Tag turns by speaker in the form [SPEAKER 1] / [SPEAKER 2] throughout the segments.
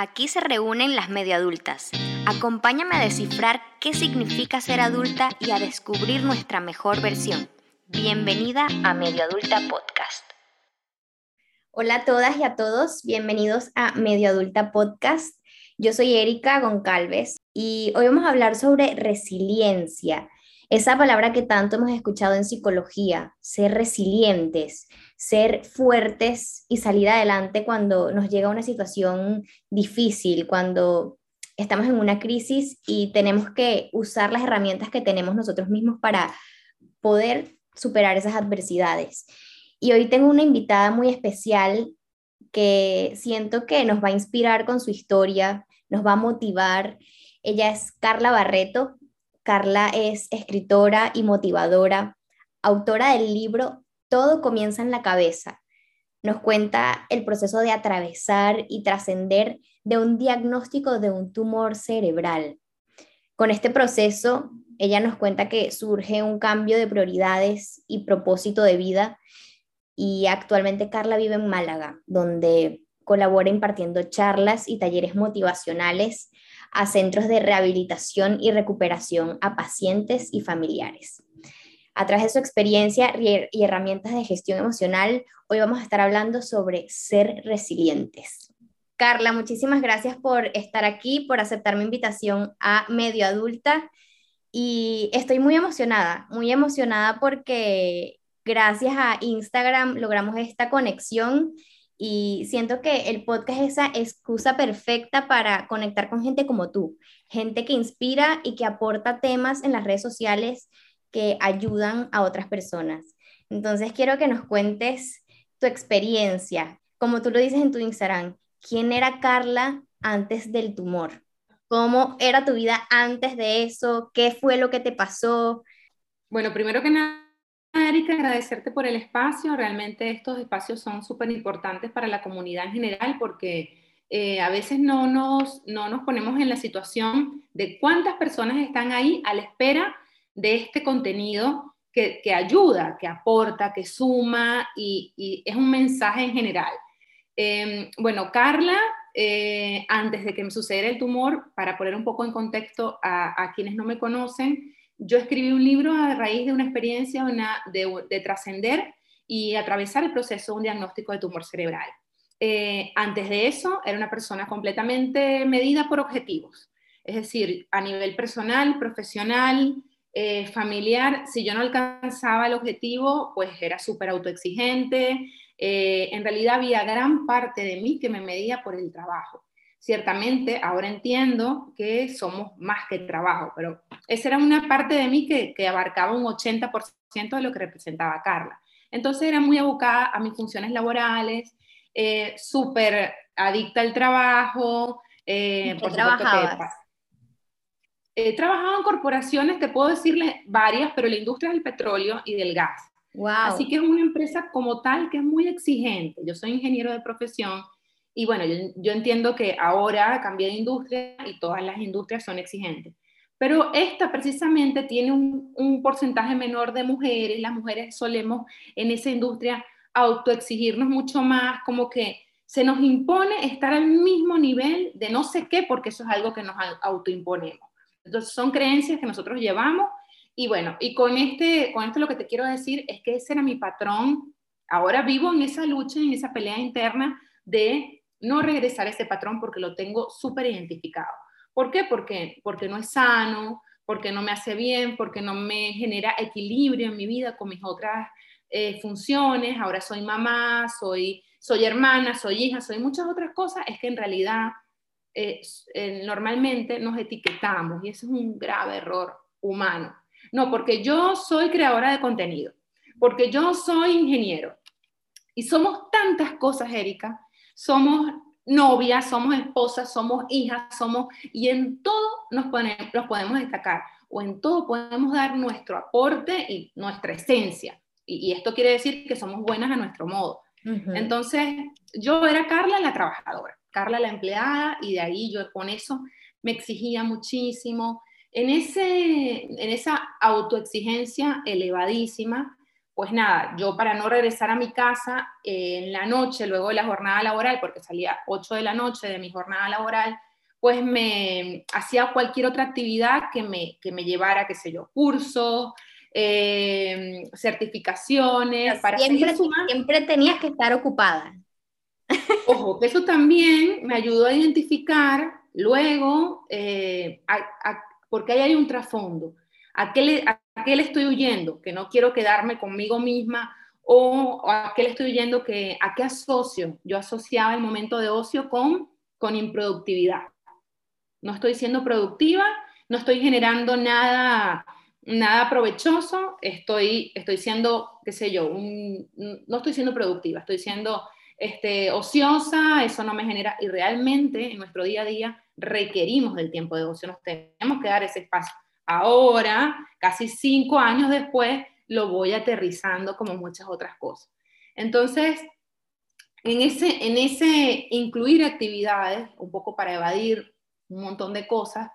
[SPEAKER 1] Aquí se reúnen las medio adultas. Acompáñame a descifrar qué significa ser adulta y a descubrir nuestra mejor versión. Bienvenida a Medio Adulta Podcast. Hola a todas y a todos, bienvenidos a Medio Adulta Podcast. Yo soy Erika Goncalves y hoy vamos a hablar sobre resiliencia, esa palabra que tanto hemos escuchado en psicología, ser resilientes ser fuertes y salir adelante cuando nos llega una situación difícil, cuando estamos en una crisis y tenemos que usar las herramientas que tenemos nosotros mismos para poder superar esas adversidades. Y hoy tengo una invitada muy especial que siento que nos va a inspirar con su historia, nos va a motivar. Ella es Carla Barreto. Carla es escritora y motivadora, autora del libro todo comienza en la cabeza. Nos cuenta el proceso de atravesar y trascender de un diagnóstico de un tumor cerebral. Con este proceso, ella nos cuenta que surge un cambio de prioridades y propósito de vida y actualmente Carla vive en Málaga, donde colabora impartiendo charlas y talleres motivacionales a centros de rehabilitación y recuperación a pacientes y familiares. A través de su experiencia y herramientas de gestión emocional, hoy vamos a estar hablando sobre ser resilientes. Carla, muchísimas gracias por estar aquí, por aceptar mi invitación a Medio Adulta y estoy muy emocionada, muy emocionada porque gracias a Instagram logramos esta conexión y siento que el podcast es esa excusa perfecta para conectar con gente como tú, gente que inspira y que aporta temas en las redes sociales que ayudan a otras personas. Entonces quiero que nos cuentes tu experiencia, como tú lo dices en tu Instagram, ¿quién era Carla antes del tumor? ¿Cómo era tu vida antes de eso? ¿Qué fue lo que te pasó?
[SPEAKER 2] Bueno, primero que nada, Erika, agradecerte por el espacio. Realmente estos espacios son súper importantes para la comunidad en general porque eh, a veces no nos, no nos ponemos en la situación de cuántas personas están ahí a la espera de este contenido que, ayuda, que aporta, que suma y, es un mensaje en general. Em, bueno, Carla, eh, antes de que me sucediera el tumor, para poner un poco en contexto a, quienes no me conocen, yo escribí un libro a raíz de una experiencia de, trascender y atravesar el proceso de un diagnóstico de tumor cerebral. Eh, antes de eso, era una persona completamente medida por objetivos, es decir, a nivel personal, profesional, eh, familiar, si yo no alcanzaba el objetivo, pues era súper autoexigente. Eh, en realidad había gran parte de mí que me medía por el trabajo. Ciertamente, ahora entiendo que somos más que trabajo, pero esa era una parte de mí que, que abarcaba un 80% de lo que representaba Carla. Entonces era muy abocada a mis funciones laborales, eh, súper adicta al trabajo.
[SPEAKER 1] Eh, por trabajabas?
[SPEAKER 2] He trabajado en corporaciones, te puedo decirle varias, pero la industria del petróleo y del gas.
[SPEAKER 1] Wow.
[SPEAKER 2] Así que es una empresa como tal que es muy exigente. Yo soy ingeniero de profesión y bueno, yo, entiendo que ahora cambié de industria y todas las industrias son exigentes. Pero esta precisamente tiene un, un porcentaje menor de mujeres. Las mujeres solemos en esa industria autoexigirnos mucho más, como que se nos impone estar al mismo nivel de no sé qué, porque eso es algo que nos autoimponemos. Entonces son creencias que nosotros llevamos y bueno, y con, este, con esto lo que te quiero decir es que ese era mi patrón. Ahora vivo en esa lucha, en esa pelea interna de no regresar a ese patrón porque lo tengo súper identificado. ¿Por qué? Porque, porque no es sano, porque no me hace bien, porque no me genera equilibrio en mi vida con mis otras eh, funciones. Ahora soy mamá, soy, soy hermana, soy hija, soy muchas otras cosas. Es que en realidad eh, normalmente nos etiquetamos y eso es un grave error humano. No, porque yo soy creadora de contenido, porque yo soy ingeniero. Y somos tantas cosas, Erika. Somos novias, somos esposas, somos hijas, somos... Y en todo nos, nos podemos destacar, o en todo podemos dar nuestro aporte y nuestra esencia. Y, esto quiere decir que somos buenas a nuestro modo. Entonces, yo era Carla la trabajadora. Carla la empleada y de ahí yo con eso me exigía muchísimo. En, ese, en esa autoexigencia elevadísima, pues nada, yo para no regresar a mi casa eh, en la noche, luego de la jornada laboral, porque salía 8 de la noche de mi jornada laboral, pues me hacía cualquier otra actividad que me, que me llevara, qué sé yo, cursos, eh, certificaciones.
[SPEAKER 1] para siempre, siempre tenías que estar ocupada.
[SPEAKER 2] Ojo, que eso también me ayudó a identificar luego, eh, porque ahí hay un trasfondo. ¿A qué, le, ¿A qué le estoy huyendo? Que no quiero quedarme conmigo misma o, a qué le estoy huyendo que a qué asocio. Yo asociaba el momento de ocio con, con improductividad. No estoy siendo productiva, no estoy generando nada, nada provechoso, estoy, estoy siendo, qué sé yo, no estoy siendo productiva, estoy siendo este, ociosa, eso no me genera, y realmente en nuestro día a día requerimos del tiempo de ocio, nos tenemos que dar ese espacio. Ahora, casi cinco años después, lo voy aterrizando como muchas otras cosas. Entonces, en ese, en ese incluir actividades, un poco para evadir un montón de cosas,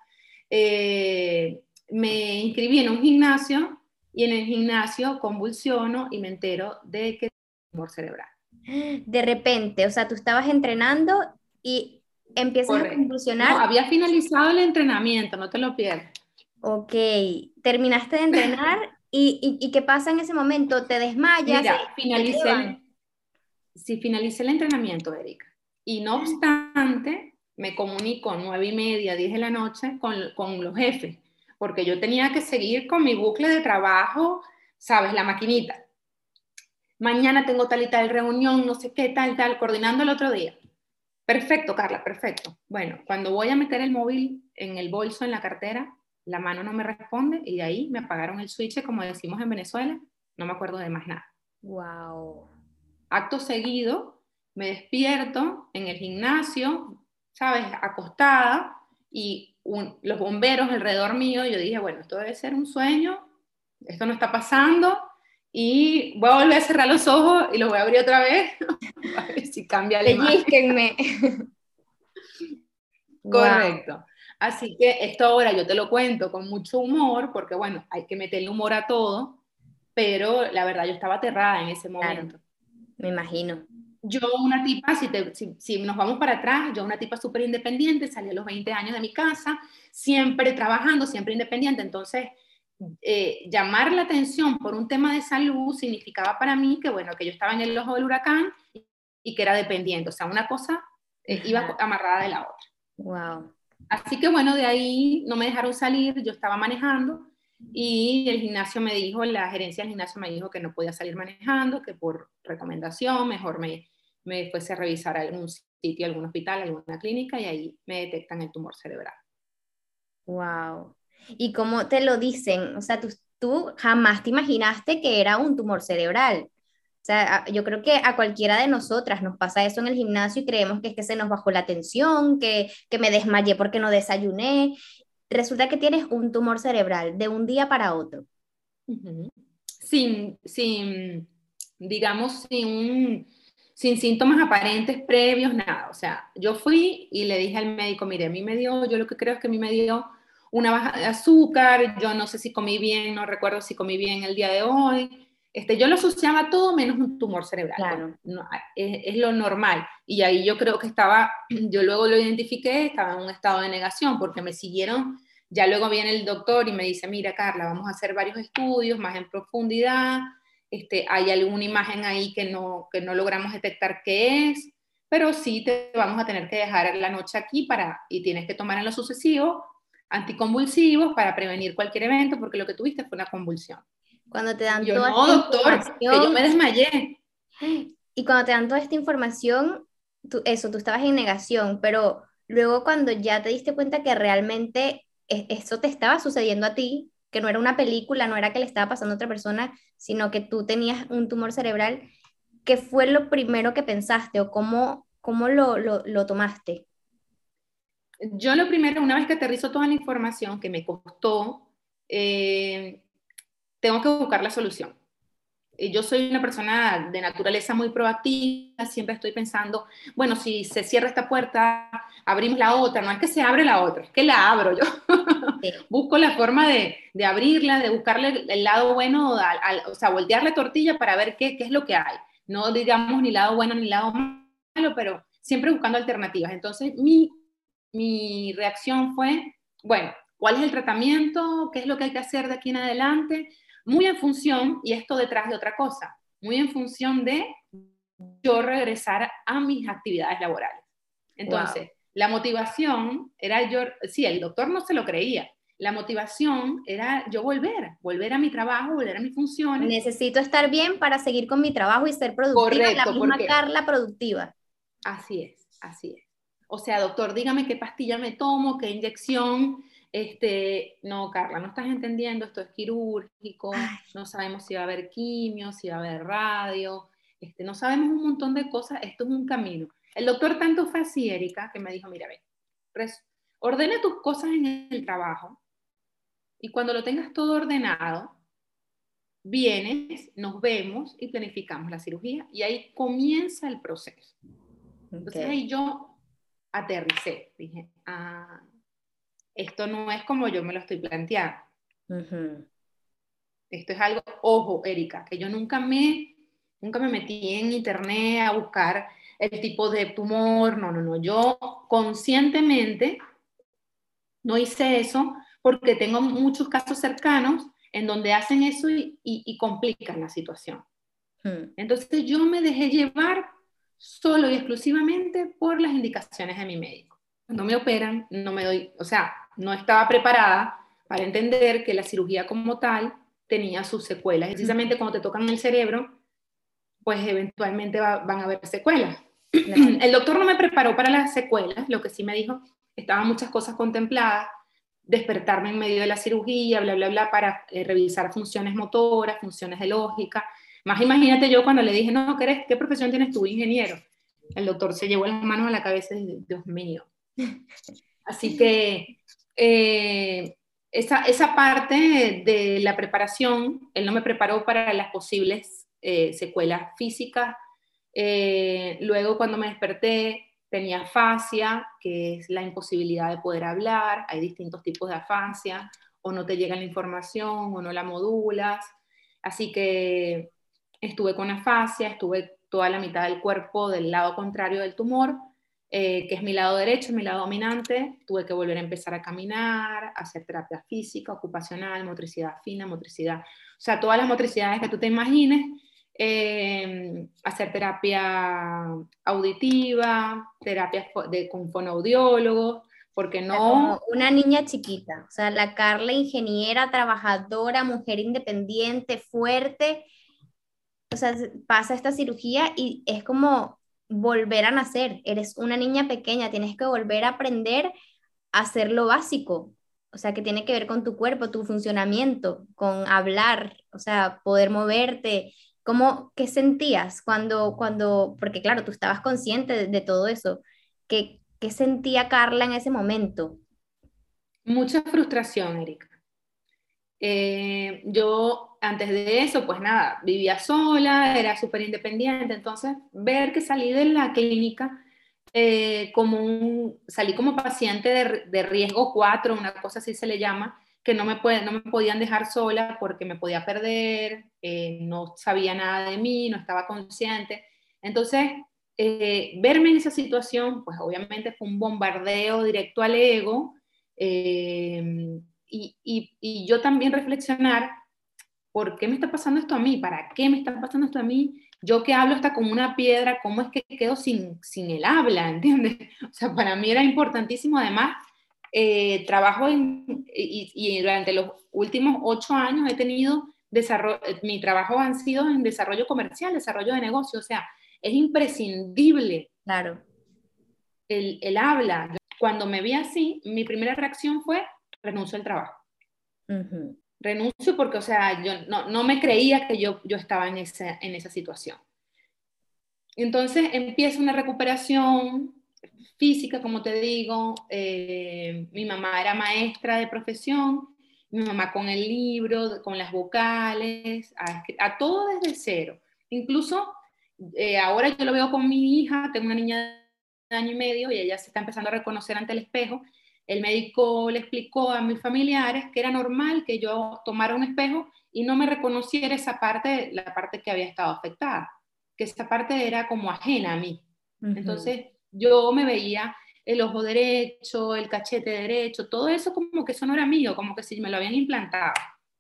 [SPEAKER 2] eh, me inscribí en un gimnasio y en el gimnasio convulsiono y me entero de que tengo tumor cerebral.
[SPEAKER 1] De repente, o sea, tú estabas entrenando y empiezas a convulsionar. No,
[SPEAKER 2] había finalizado el entrenamiento, no te lo pierdas.
[SPEAKER 1] Ok, terminaste de entrenar y, y, ¿qué pasa en ese momento? ¿Te desmayas?
[SPEAKER 2] Mira, finalicé, si finalicé el entrenamiento, Erika, y no obstante, me comunico nueve y media, diez de la noche con, con los jefes, porque yo tenía que seguir con mi bucle de trabajo, ¿sabes? La maquinita. Mañana tengo tal y tal reunión, no sé qué, tal, tal, coordinando el otro día. Perfecto, Carla, perfecto. Bueno, cuando voy a meter el móvil en el bolso, en la cartera, la mano no me responde y de ahí me apagaron el switch, como decimos en Venezuela, no me acuerdo de más nada.
[SPEAKER 1] Wow.
[SPEAKER 2] Acto seguido, me despierto en el gimnasio, ¿sabes? Acostada y los bomberos alrededor mío, yo dije, bueno, esto debe ser un sueño, esto no está pasando y voy a volver a cerrar los ojos y los voy a abrir otra vez a ver si cambia la imagen. Correcto. Así que esto ahora yo te lo cuento con mucho humor, porque bueno, hay que meterle humor a todo, pero la verdad yo estaba aterrada en ese momento.
[SPEAKER 1] me imagino.
[SPEAKER 2] Yo una tipa, si, si, nos vamos para atrás, yo una tipa súper independiente, salí a los 20 años de mi casa, siempre trabajando, siempre independiente, entonces eh, llamar la atención por un tema de salud significaba para mí que bueno, que yo estaba en el ojo del huracán y, que era dependiente, o sea, una cosa eh, iba amarrada de la otra.
[SPEAKER 1] Wow.
[SPEAKER 2] Así que bueno, de ahí no me dejaron salir, yo estaba manejando y el gimnasio me dijo, la gerencia del gimnasio me dijo que no podía salir manejando, que por recomendación mejor me, me fuese a revisar algún sitio, algún hospital, alguna clínica y ahí me detectan el tumor cerebral.
[SPEAKER 1] Wow. ¿Y cómo te lo dicen? O sea, tú, tú jamás te imaginaste que era un tumor cerebral. O sea, yo creo que a cualquiera de nosotras nos pasa eso en el gimnasio y creemos que es que se nos bajó la tensión, que, que me desmayé porque no desayuné. Resulta que tienes un tumor cerebral de un día para otro.
[SPEAKER 2] sin, sin, digamos, sin, sin síntomas aparentes previos, nada. O sea, yo fui y le dije al médico, mire, a mí me dio, yo lo que creo es que a mí me dio una baja de azúcar, yo no sé si comí bien, no recuerdo si comí bien el día de hoy, este, yo lo asociaba todo menos un tumor cerebral. es, lo normal. Y ahí yo creo que estaba, yo luego lo identifiqué, estaba en un estado de negación porque me siguieron. Ya luego viene el doctor y me dice, mira Carla, vamos a hacer varios estudios más en profundidad. Este, hay alguna imagen ahí que no, que no logramos detectar qué es, pero sí te vamos a tener que dejar la noche aquí para, y tienes que tomar en lo sucesivo anticonvulsivos para prevenir cualquier evento porque lo que tuviste fue una convulsión.
[SPEAKER 1] Cuando te dan
[SPEAKER 2] yo, toda no, doctor, que yo me desmayé.
[SPEAKER 1] Y cuando te dan toda esta información, tú, eso, tú estabas en negación, pero luego cuando ya te diste cuenta que realmente e, eso te estaba sucediendo a ti, que no era una película, no era que le estaba pasando a otra persona, sino que tú tenías un tumor cerebral, ¿qué fue lo primero que pensaste o cómo, cómo lo, lo, lo tomaste?
[SPEAKER 2] Yo lo primero, una vez que aterrizo toda la información que me costó, eh, tengo que buscar la solución. eh, yo soy una persona de naturaleza muy proactiva, siempre estoy pensando, bueno, si se cierra esta puerta, abrimos la otra, no es que se abre la otra, es que la abro yo. Busco la forma de, de, abrirla, de buscarle el lado bueno, o sea, voltear la tortilla para ver qué, qué es lo que hay. No digamos ni lado bueno ni lado malo, pero siempre buscando alternativas. Entonces, mi, mi reacción fue, bueno, ¿cuál es el tratamiento? ¿Qué es lo que hay que hacer de aquí en adelante? muy en función, y esto detrás de otra cosa, muy en función de yo regresar a mis actividades laborales. Entonces, la motivación era yo, sí, el doctor no se lo creía, la motivación era yo volver, volver a mi trabajo, volver a mis funciones.
[SPEAKER 1] Necesito estar bien para seguir con mi trabajo y ser productiva, la misma Carla productiva.
[SPEAKER 2] Así es, así es. O sea, doctor, dígame qué pastilla me tomo, qué inyección, este, no, Carla, no estás entendiendo, esto es quirúrgico, no sabemos si va a haber quimio, si va a haber radio, este, no sabemos un montón de cosas, esto es un camino. El doctor tanto fue así, Erika, que me dijo, mira, ve, ordena tus cosas en el trabajo y cuando lo tengas todo ordenado, vienes, nos vemos y planificamos la cirugía y ahí comienza el proceso. Entonces ahí yo aterricé, dije, ah, esto no es como yo me lo estoy planteando. Esto es algo, ojo, Erika, que yo nunca me, nunca me metí en internet a buscar el tipo de tumor, no, no, no, yo conscientemente no hice eso porque tengo muchos casos cercanos en donde hacen eso y, complican la situación. Hmm. Entonces yo me dejé llevar solo y exclusivamente por las indicaciones de mi médico. Cuando me operan, no me doy, o sea, no estaba preparada para entender que la cirugía como tal tenía sus secuelas. precisamente cuando te tocan el cerebro, pues eventualmente van a haber secuelas. El doctor no me preparó para las secuelas, lo que sí me dijo, estaban muchas cosas contempladas, despertarme en medio de la cirugía, bla, bla, bla, para eh, revisar funciones motoras, funciones de lógica. Más imagínate yo cuando le dije, no, ¿qué, eres, qué profesión tienes tú, ingeniero? El doctor se llevó las manos a la cabeza y dijo, Dios mío. Así que eh, esa, esa, parte de la preparación, él no me preparó para las posibles eh, secuelas físicas. Eh, luego cuando me desperté tenía afasia, que es la imposibilidad de poder hablar. Hay distintos tipos de afasia, o no te llega la información, o no la modulas. Así que estuve con afasia, estuve toda la mitad del cuerpo del lado contrario del tumor eh, que es mi lado derecho, mi lado dominante, tuve que volver a empezar a caminar, hacer terapia física, ocupacional, motricidad fina, motricidad, o sea, todas las motricidades que tú te imagines, eh, hacer terapia auditiva, terapia de, con fonoaudiólogos, porque no...
[SPEAKER 1] una niña chiquita, o sea, la Carla ingeniera, trabajadora, mujer independiente, fuerte, o sea, pasa esta cirugía y es como volver a nacer. Eres una niña pequeña, tienes que volver a aprender a hacer lo básico. O sea, que tiene que ver con tu cuerpo, tu funcionamiento, con hablar, o sea, poder moverte. ¿Cómo, ¿Qué sentías cuando, cuando, porque claro, tú estabas consciente de, todo eso? ¿Qué, ¿Qué sentía Carla en ese momento?
[SPEAKER 2] Mucha frustración, Erika. Eh, yo antes de eso, pues nada, vivía sola, era súper independiente, entonces ver que salí de la clínica eh, como un, salí como paciente de, riesgo 4, una cosa así se le llama, que no me, puede, no me podían dejar sola porque me podía perder, eh, no sabía nada de mí, no estaba consciente. Entonces, verme en esa situación, pues obviamente fue un bombardeo directo al ego y, yo también reflexionar, ¿por qué me está pasando esto a mí? ¿Para qué me está pasando esto a mí? Yo que hablo hasta como una piedra, ¿cómo es que quedo sin, sin el habla? ¿Entiendes? O sea, para mí era importantísimo, además, eh, trabajo en, y, durante los últimos ocho años he tenido desarrollo, mi trabajo han sido en desarrollo comercial, desarrollo de negocio, o sea, es imprescindible.
[SPEAKER 1] Claro.
[SPEAKER 2] El, el habla. Cuando me vi así, mi primera reacción fue renuncio al trabajo. Renuncio porque, o sea, yo no, me creía que yo, yo estaba en esa, en esa situación. Entonces empieza una recuperación física, como te digo. Eh, mi mamá era maestra de profesión mi mamá con el libro, con las vocales, a, todo desde cero. Incluso eh, ahora yo lo veo con mi hija, tengo una niña de año y medio y ella se está empezando a reconocer ante el espejo. El médico le explicó a mis familiares que era normal que yo tomara un espejo y no me reconociera esa parte, la parte que había estado afectada, que esa parte era como ajena a mí. Entonces yo me veía el ojo derecho, el cachete derecho, todo eso como que eso no era mío, como que si me lo habían implantado.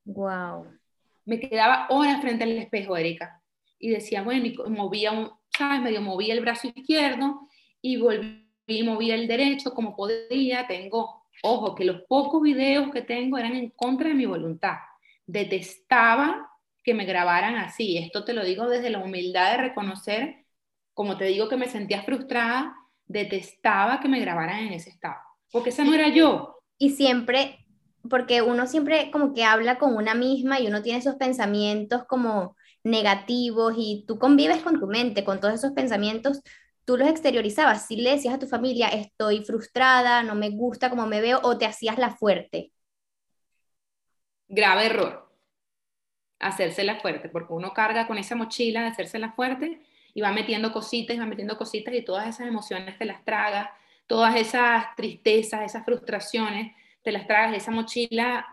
[SPEAKER 1] Wow.
[SPEAKER 2] Me quedaba horas frente al espejo, Erika, y decía, bueno, y movía un, ¿sabes? Medio movía el brazo izquierdo y volví y movía el derecho como podía. Tengo, ojo, que los pocos videos que tengo eran en contra de mi voluntad. Detestaba que me grabaran así. Esto te lo digo desde la humildad de reconocer, como te digo que me sentía frustrada, detestaba que me grabaran en ese estado, porque esa no era yo.
[SPEAKER 1] Y siempre, porque uno siempre como que habla con una misma y uno tiene esos pensamientos como negativos y tú convives con tu mente, con todos esos pensamientos, tú los exteriorizabas, si le decías a tu familia, estoy frustrada, no me gusta como me veo, o te hacías la fuerte.
[SPEAKER 2] Grave error, hacerse la fuerte, porque uno carga con esa mochila de hacerse la fuerte y va metiendo cositas y va metiendo cositas y todas esas emociones te las tragas, todas esas tristezas, esas frustraciones, te las tragas, esa mochila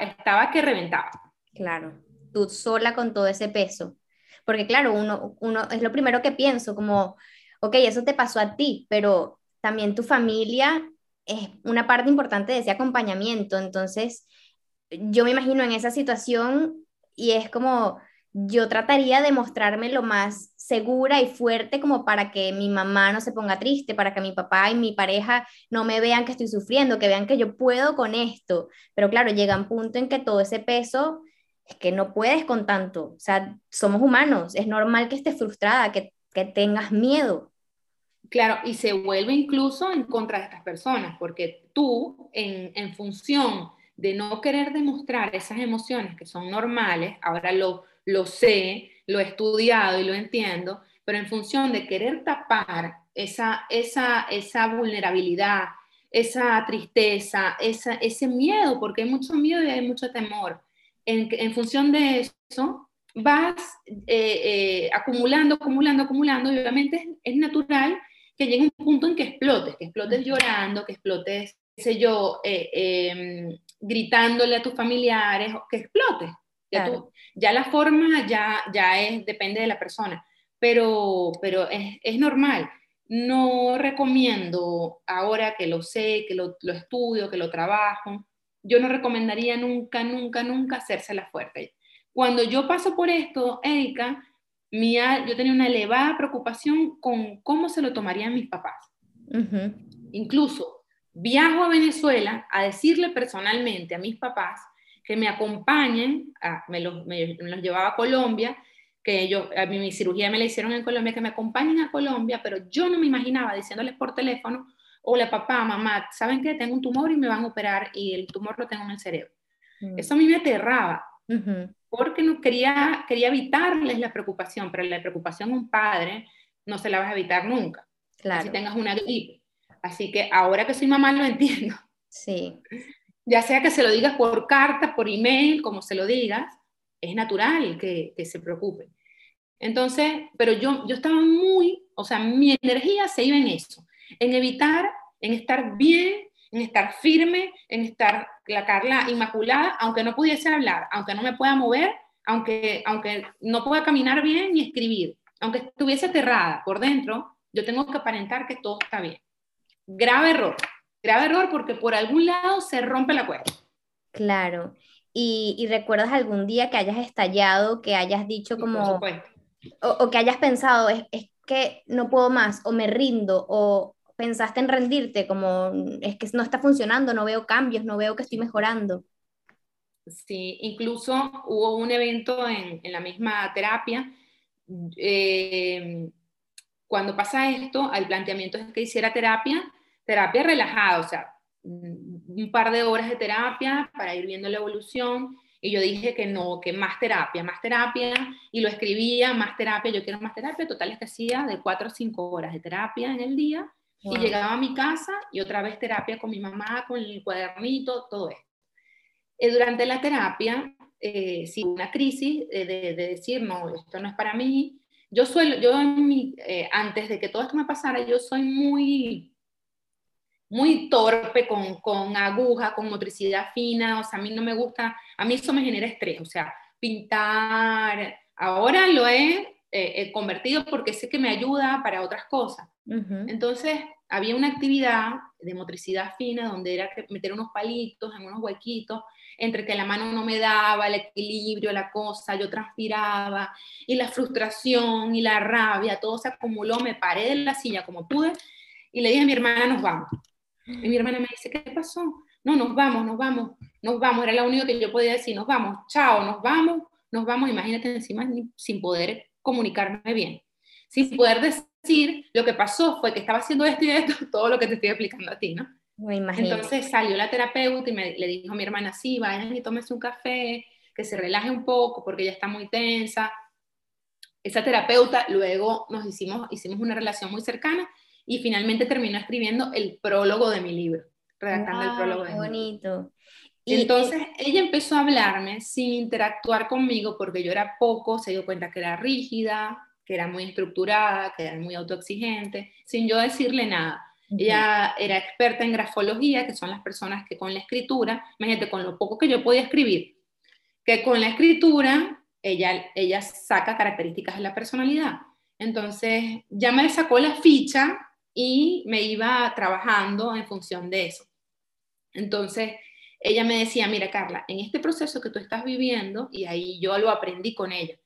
[SPEAKER 2] estaba que reventaba.
[SPEAKER 1] Claro, tú sola con todo ese peso. Porque claro, uno, uno es lo primero que pienso, como, ok, eso te pasó a ti, pero también tu familia es una parte importante de ese acompañamiento. Entonces, yo me imagino en esa situación y es como, yo trataría de mostrarme lo más segura y fuerte como para que mi mamá no se ponga triste, para que mi papá y mi pareja no me vean que estoy sufriendo, que vean que yo puedo con esto. Pero claro, llega un punto en que todo ese peso es que no puedes con tanto. O sea, somos humanos, es normal que estés frustrada, que, que tengas miedo.
[SPEAKER 2] Claro, y se vuelve incluso en contra de estas personas, porque tú, en, en función de no querer demostrar esas emociones que son normales, ahora lo, lo sé, lo he estudiado y lo entiendo, pero en función de querer tapar esa, esa, esa vulnerabilidad, esa tristeza, esa, ese miedo, porque hay mucho miedo y hay mucho temor, en, en función de eso vas eh, eh, acumulando, acumulando, acumulando, y obviamente es, natural que llegue un punto en que explotes, que explotes llorando, que explotes, qué sé yo, eh, em, gritándole a tus familiares, que explotes. Ya, la forma ya, ya es, depende de la persona, pero, pero es, es normal. No recomiendo, ahora que lo sé, que lo, lo, estudio, que lo trabajo, yo no recomendaría nunca, nunca, nunca hacerse la fuerte. Cuando yo paso por esto, Erika, mía, yo tenía una elevada preocupación con cómo se lo tomarían mis papás. Incluso viajo a Venezuela a decirle personalmente a mis papás que me acompañen, me, los, llevaba a Colombia, que yo, a mí mi cirugía me la hicieron en Colombia, que me acompañen a Colombia, pero yo no me imaginaba diciéndoles por teléfono, hola papá, mamá, ¿saben qué? Tengo un tumor y me van a operar y el tumor lo tengo en el cerebro. Mm. Eso a mí me aterraba, porque no quería, quería evitarles la preocupación, pero la preocupación a un padre no se la vas a evitar nunca, claro. si tengas una gripe. Así que ahora que soy mamá lo entiendo.
[SPEAKER 1] Sí
[SPEAKER 2] ya sea que se lo digas por carta, por email, como se lo digas, es natural que, se preocupe. Entonces, pero yo, yo estaba muy, o sea, mi energía se iba en eso, en evitar, en estar bien, en estar firme, en estar la Carla inmaculada, aunque no pudiese hablar, aunque no me pueda mover, aunque, aunque no pueda caminar bien ni escribir, aunque estuviese aterrada por dentro, yo tengo que aparentar que todo está bien. Grave error. Grave error porque por algún lado se rompe la cuerda.
[SPEAKER 1] Claro. ¿Y, recuerdas algún día que hayas estallado, que hayas dicho como... O, o, que hayas pensado, es, es que no puedo más, o me rindo, o pensaste en rendirte, como es que no está funcionando, no veo cambios, no veo que estoy mejorando.
[SPEAKER 2] Sí, incluso hubo un evento en, en la misma terapia. Eh, cuando pasa esto, el planteamiento es que hiciera terapia terapia relajada, o sea, un par de horas de terapia para ir viendo la evolución. Y yo dije que no, que más terapia, más terapia, y lo escribía, más terapia, yo quiero más terapia, total es que hacía de cuatro o cinco horas de terapia en el día, y llegaba a mi casa y otra vez terapia con mi mamá, con el cuadernito, todo esto. eh, durante la terapia, eh, si una crisis de, de, decir, no, esto no es para mí, yo suelo, yo eh, antes de que todo esto me pasara, yo soy muy, muy torpe con, con aguja, con motricidad fina, o sea, a mí no me gusta, a mí eso me genera estrés, o sea, pintar, ahora lo he convertido porque sé que me ayuda para otras cosas. Entonces, había una actividad de motricidad fina donde era meter unos palitos en unos huequitos entre que la mano no me daba, el equilibrio, la cosa, yo transpiraba, y la frustración y la rabia, todo se acumuló, me paré de la silla como pude, y le dije a mi hermana, nos vamos. Y mi hermana me dice, ¿qué pasó? No, nos vamos, nos vamos, nos vamos, era lo único que yo podía decir, nos vamos, chao, nos vamos, nos vamos, imagínate encima sin poder comunicarme bien, sin poder decir, lo que pasó fue que estaba haciendo esto y esto, todo lo que te estoy explicando a ti, ¿no? Entonces salió la terapeuta y me, le dijo a mi hermana, sí, vayan y tómese un café, que se relaje un poco porque ella está muy tensa. Esa terapeuta luego nos hicimos, hicimos una relación muy cercana y finalmente terminó escribiendo el prólogo de mi libro, redactando el prólogo de
[SPEAKER 1] bonito.
[SPEAKER 2] Y entonces ella empezó a hablarme sin interactuar conmigo porque yo era poco, se dio cuenta que era rígida, que era muy estructurada, que era muy autoexigente, sin yo decirle nada. Ella era experta en grafología, que son las personas que con la escritura, imagínate, con lo poco que yo podía escribir, que con la escritura ella, ella saca características de la personalidad. Entonces ya me sacó la ficha y me iba trabajando en función de eso. Entonces ella me decía, mira Carla, en este proceso que tú estás viviendo, y ahí yo lo aprendí con ella,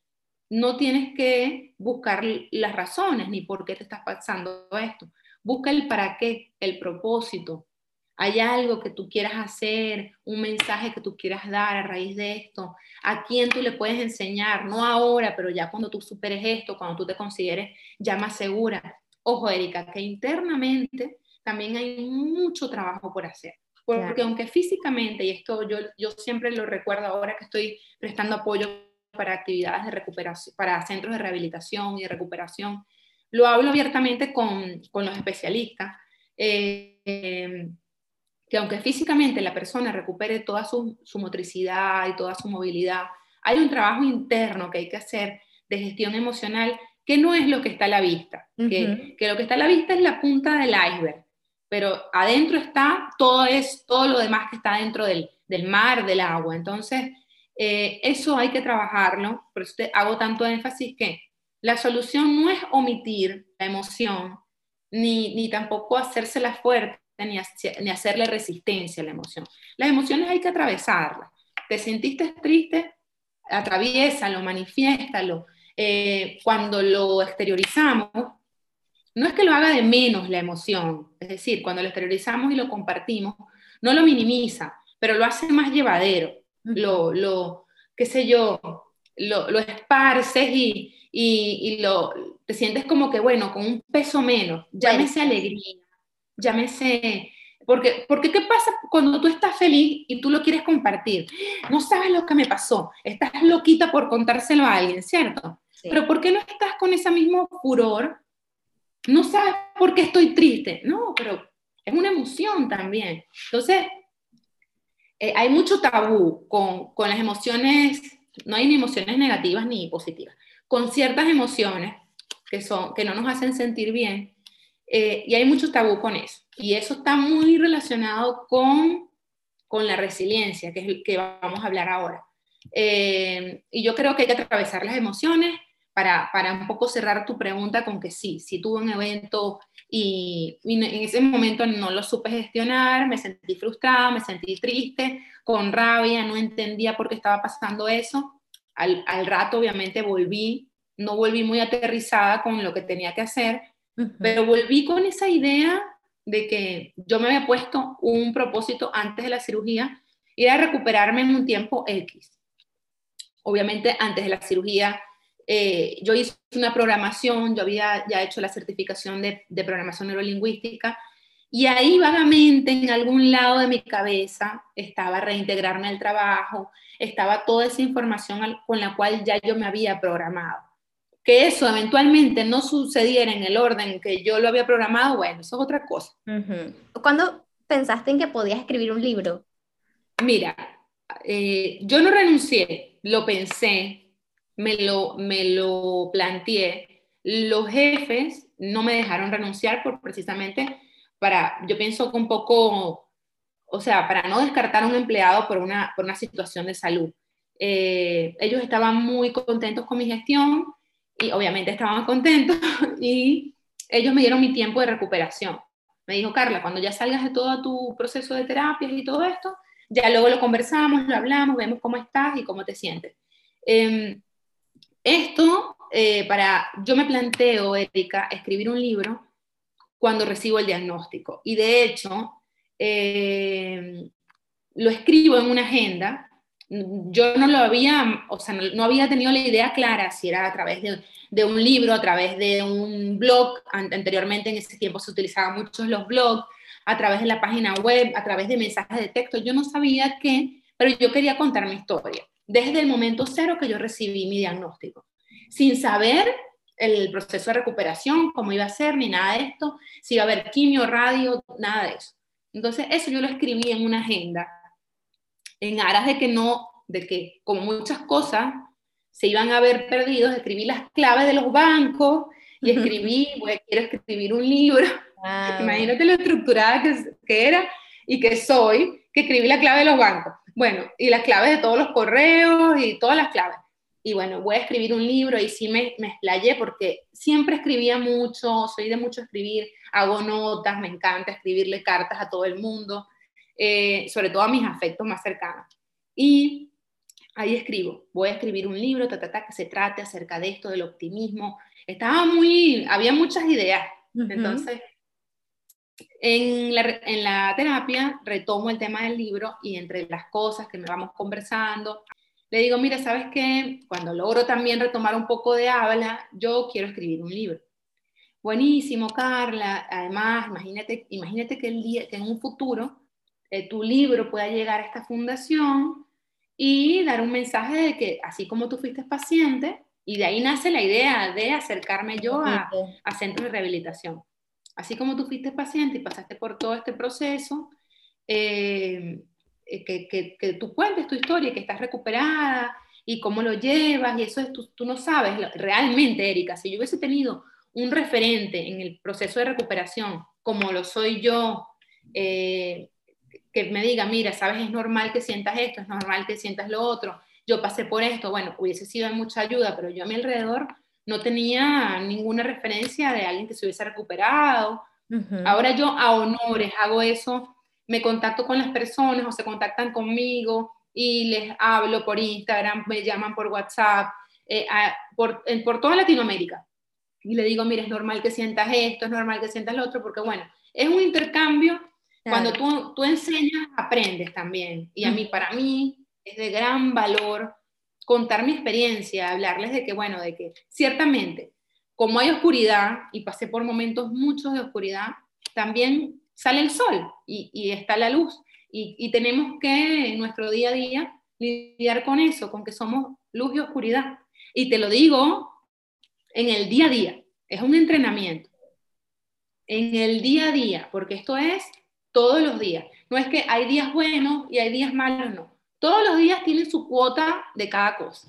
[SPEAKER 2] no tienes que buscar las razones ni por qué te estás pasando esto Busca el para qué, el propósito. Hay algo que tú quieras hacer, un mensaje que tú quieras dar a raíz de esto, a quién tú le puedes enseñar, no ahora, pero ya cuando tú superes esto, cuando tú te consideres ya más segura. Ojo, Erika, que internamente también hay mucho trabajo por hacer. Porque aunque físicamente, y esto yo, yo siempre lo recuerdo ahora que estoy prestando apoyo para actividades de recuperación, para centros de rehabilitación y de recuperación, lo hablo abiertamente con, con los especialistas, eh, que aunque físicamente la persona recupere toda su, su, motricidad y toda su movilidad, hay un trabajo interno que hay que hacer de gestión emocional que no es lo que está a la vista, que, que, lo que está a la vista es la punta del iceberg, pero adentro está todo, es, todo lo demás que está dentro del, del mar, del agua. Entonces, eh, eso hay que trabajarlo, por eso te hago tanto énfasis que la solución no es omitir la emoción, ni, ni tampoco hacérsela fuerte, ni, ni hacerle resistencia a la emoción. Las emociones hay que atravesarlas. ¿Te sentiste triste? Atraviésalo, manifiéstalo. Eh, cuando lo exteriorizamos, no es que lo haga de menos la emoción, es decir, cuando lo exteriorizamos y lo compartimos, no lo minimiza, pero lo hace más llevadero, lo, lo qué sé yo, lo, lo esparces y, y, lo, te sientes como que, bueno, con un peso menos, llámese alegría, llámese... Porque, porque ¿qué pasa cuando tú estás feliz y tú lo quieres compartir? No sabes lo que me pasó, estás loquita por contárselo a alguien, ¿cierto? Pero ¿por qué no estás con ese mismo furor? No sabes por qué estoy triste. No, pero es una emoción también. Entonces, eh, hay mucho tabú con, con las emociones, no hay ni emociones negativas ni positivas con ciertas emociones que, son, que no nos hacen sentir bien. Eh, y hay mucho tabú con eso. Y eso está muy relacionado con, con la resiliencia, que es el que vamos a hablar ahora. Eh, y yo creo que hay que atravesar las emociones para, para, un poco cerrar tu pregunta con que sí, si tuve un evento y, y, en ese momento no lo supe gestionar, me sentí frustrada, me sentí triste, con rabia, no entendía por qué estaba pasando eso, al, al, rato obviamente volví, no volví muy aterrizada con lo que tenía que hacer, pero volví con esa idea de que yo me había puesto un propósito antes de la cirugía y era recuperarme en un tiempo X. Obviamente antes de la cirugía eh, yo hice una programación, yo había ya hecho la certificación de, de programación neurolingüística y ahí vagamente en algún lado de mi cabeza estaba reintegrarme al trabajo, estaba toda esa información con la cual ya yo me había programado. Que eso eventualmente no sucediera en el orden que yo lo había programado, bueno, eso es otra cosa.
[SPEAKER 1] ¿Cuándo pensaste en que podías escribir un libro?
[SPEAKER 2] Mira, eh, yo no renuncié, lo pensé, me lo, me lo planteé. Los jefes no me dejaron renunciar por precisamente para, yo pienso que un poco, o sea, para no descartar a un empleado por una, por una situación de salud. Eh, ellos estaban muy contentos con mi gestión y obviamente estaban contentos y ellos me dieron mi tiempo de recuperación. Me dijo, Carla, cuando ya salgas de todo tu proceso de terapias y todo esto, ya luego lo conversamos, lo hablamos, vemos cómo estás y cómo te sientes. Em, esto, eh, para, yo me planteo, Erika, escribir un libro cuando recibo el diagnóstico. Y de hecho, em, lo escribo en una agenda. Yo no lo había, o sea, no, había tenido la idea clara si era a través de, de un libro, a través de un blog. Anteriormente en ese tiempo se utilizaban muchos los blogs, a través de la página web, a través de mensajes de texto. Yo no sabía qué, pero yo quería contar mi historia desde el momento cero que yo recibí mi diagnóstico, sin saber el proceso de recuperación, cómo iba a ser, ni nada de esto, si iba a haber quimio, radio, nada de eso. Entonces, eso yo lo escribí en una agenda, en aras de que no, de que como muchas cosas se iban a ver perdidos, escribí las claves de los bancos y escribí, pues quiero escribir un libro. Imagínate lo estructurada que, que, era y que soy, que escribí la clave de los bancos. Bueno, y las claves de todos los correos y todas las claves. Y bueno, voy a escribir un libro y sí me, me explayé porque siempre escribía mucho, soy de mucho escribir, hago notas, me encanta escribirle cartas a todo el mundo, eh, sobre todo a mis afectos más cercanos. Y ahí escribo, voy a escribir un libro, ta, ta, ta, que se trate acerca de esto, del optimismo. Estaba muy, había muchas ideas. Entonces, en la, en la, terapia retomo el tema del libro y entre las cosas que me vamos conversando, le digo, mira, ¿sabes qué? Cuando logro también retomar un poco de habla, yo quiero escribir un libro. Buenísimo, Carla. Además, imagínate, imagínate que, el día, que en un futuro eh, tu libro pueda llegar a esta fundación y dar un mensaje de que así como tú fuiste paciente, y de ahí nace la idea de acercarme yo a, a centros de rehabilitación. Así como tú fuiste paciente y pasaste por todo este proceso, eh, eh, que, que, que, tú cuentes tu historia, que estás recuperada y cómo lo llevas, y eso es, tú, tú no sabes realmente, Erika, si yo hubiese tenido un referente en el proceso de recuperación, como lo soy yo, eh, que me diga, mira, sabes, es normal que sientas esto, es normal que sientas lo otro, yo pasé por esto, bueno, hubiese sido de mucha ayuda, pero yo a mi alrededor no tenía ninguna referencia de alguien que se hubiese recuperado. Ahora yo a honores hago eso, me contacto con las personas o se contactan conmigo y les hablo por Instagram, me llaman por WhatsApp, eh, por, por toda Latinoamérica. Y le digo, mira, es normal que sientas esto, es normal que sientas lo otro, porque bueno, es un intercambio cuando tú, tú enseñas, aprendes también. Y a mí, para mí, es de gran valor contar mi experiencia, hablarles de que, bueno, de que ciertamente, como hay oscuridad, y pasé por momentos muchos de oscuridad, también sale el sol y, está la luz. Y, y, tenemos que en nuestro día a día lidiar con eso, con que somos luz y oscuridad. Y te lo digo en el día a día, es un entrenamiento. En el día a día, porque esto es todos los días. No es que hay días buenos y hay días malos, no. Todos los días tienen su cuota de cada cosa.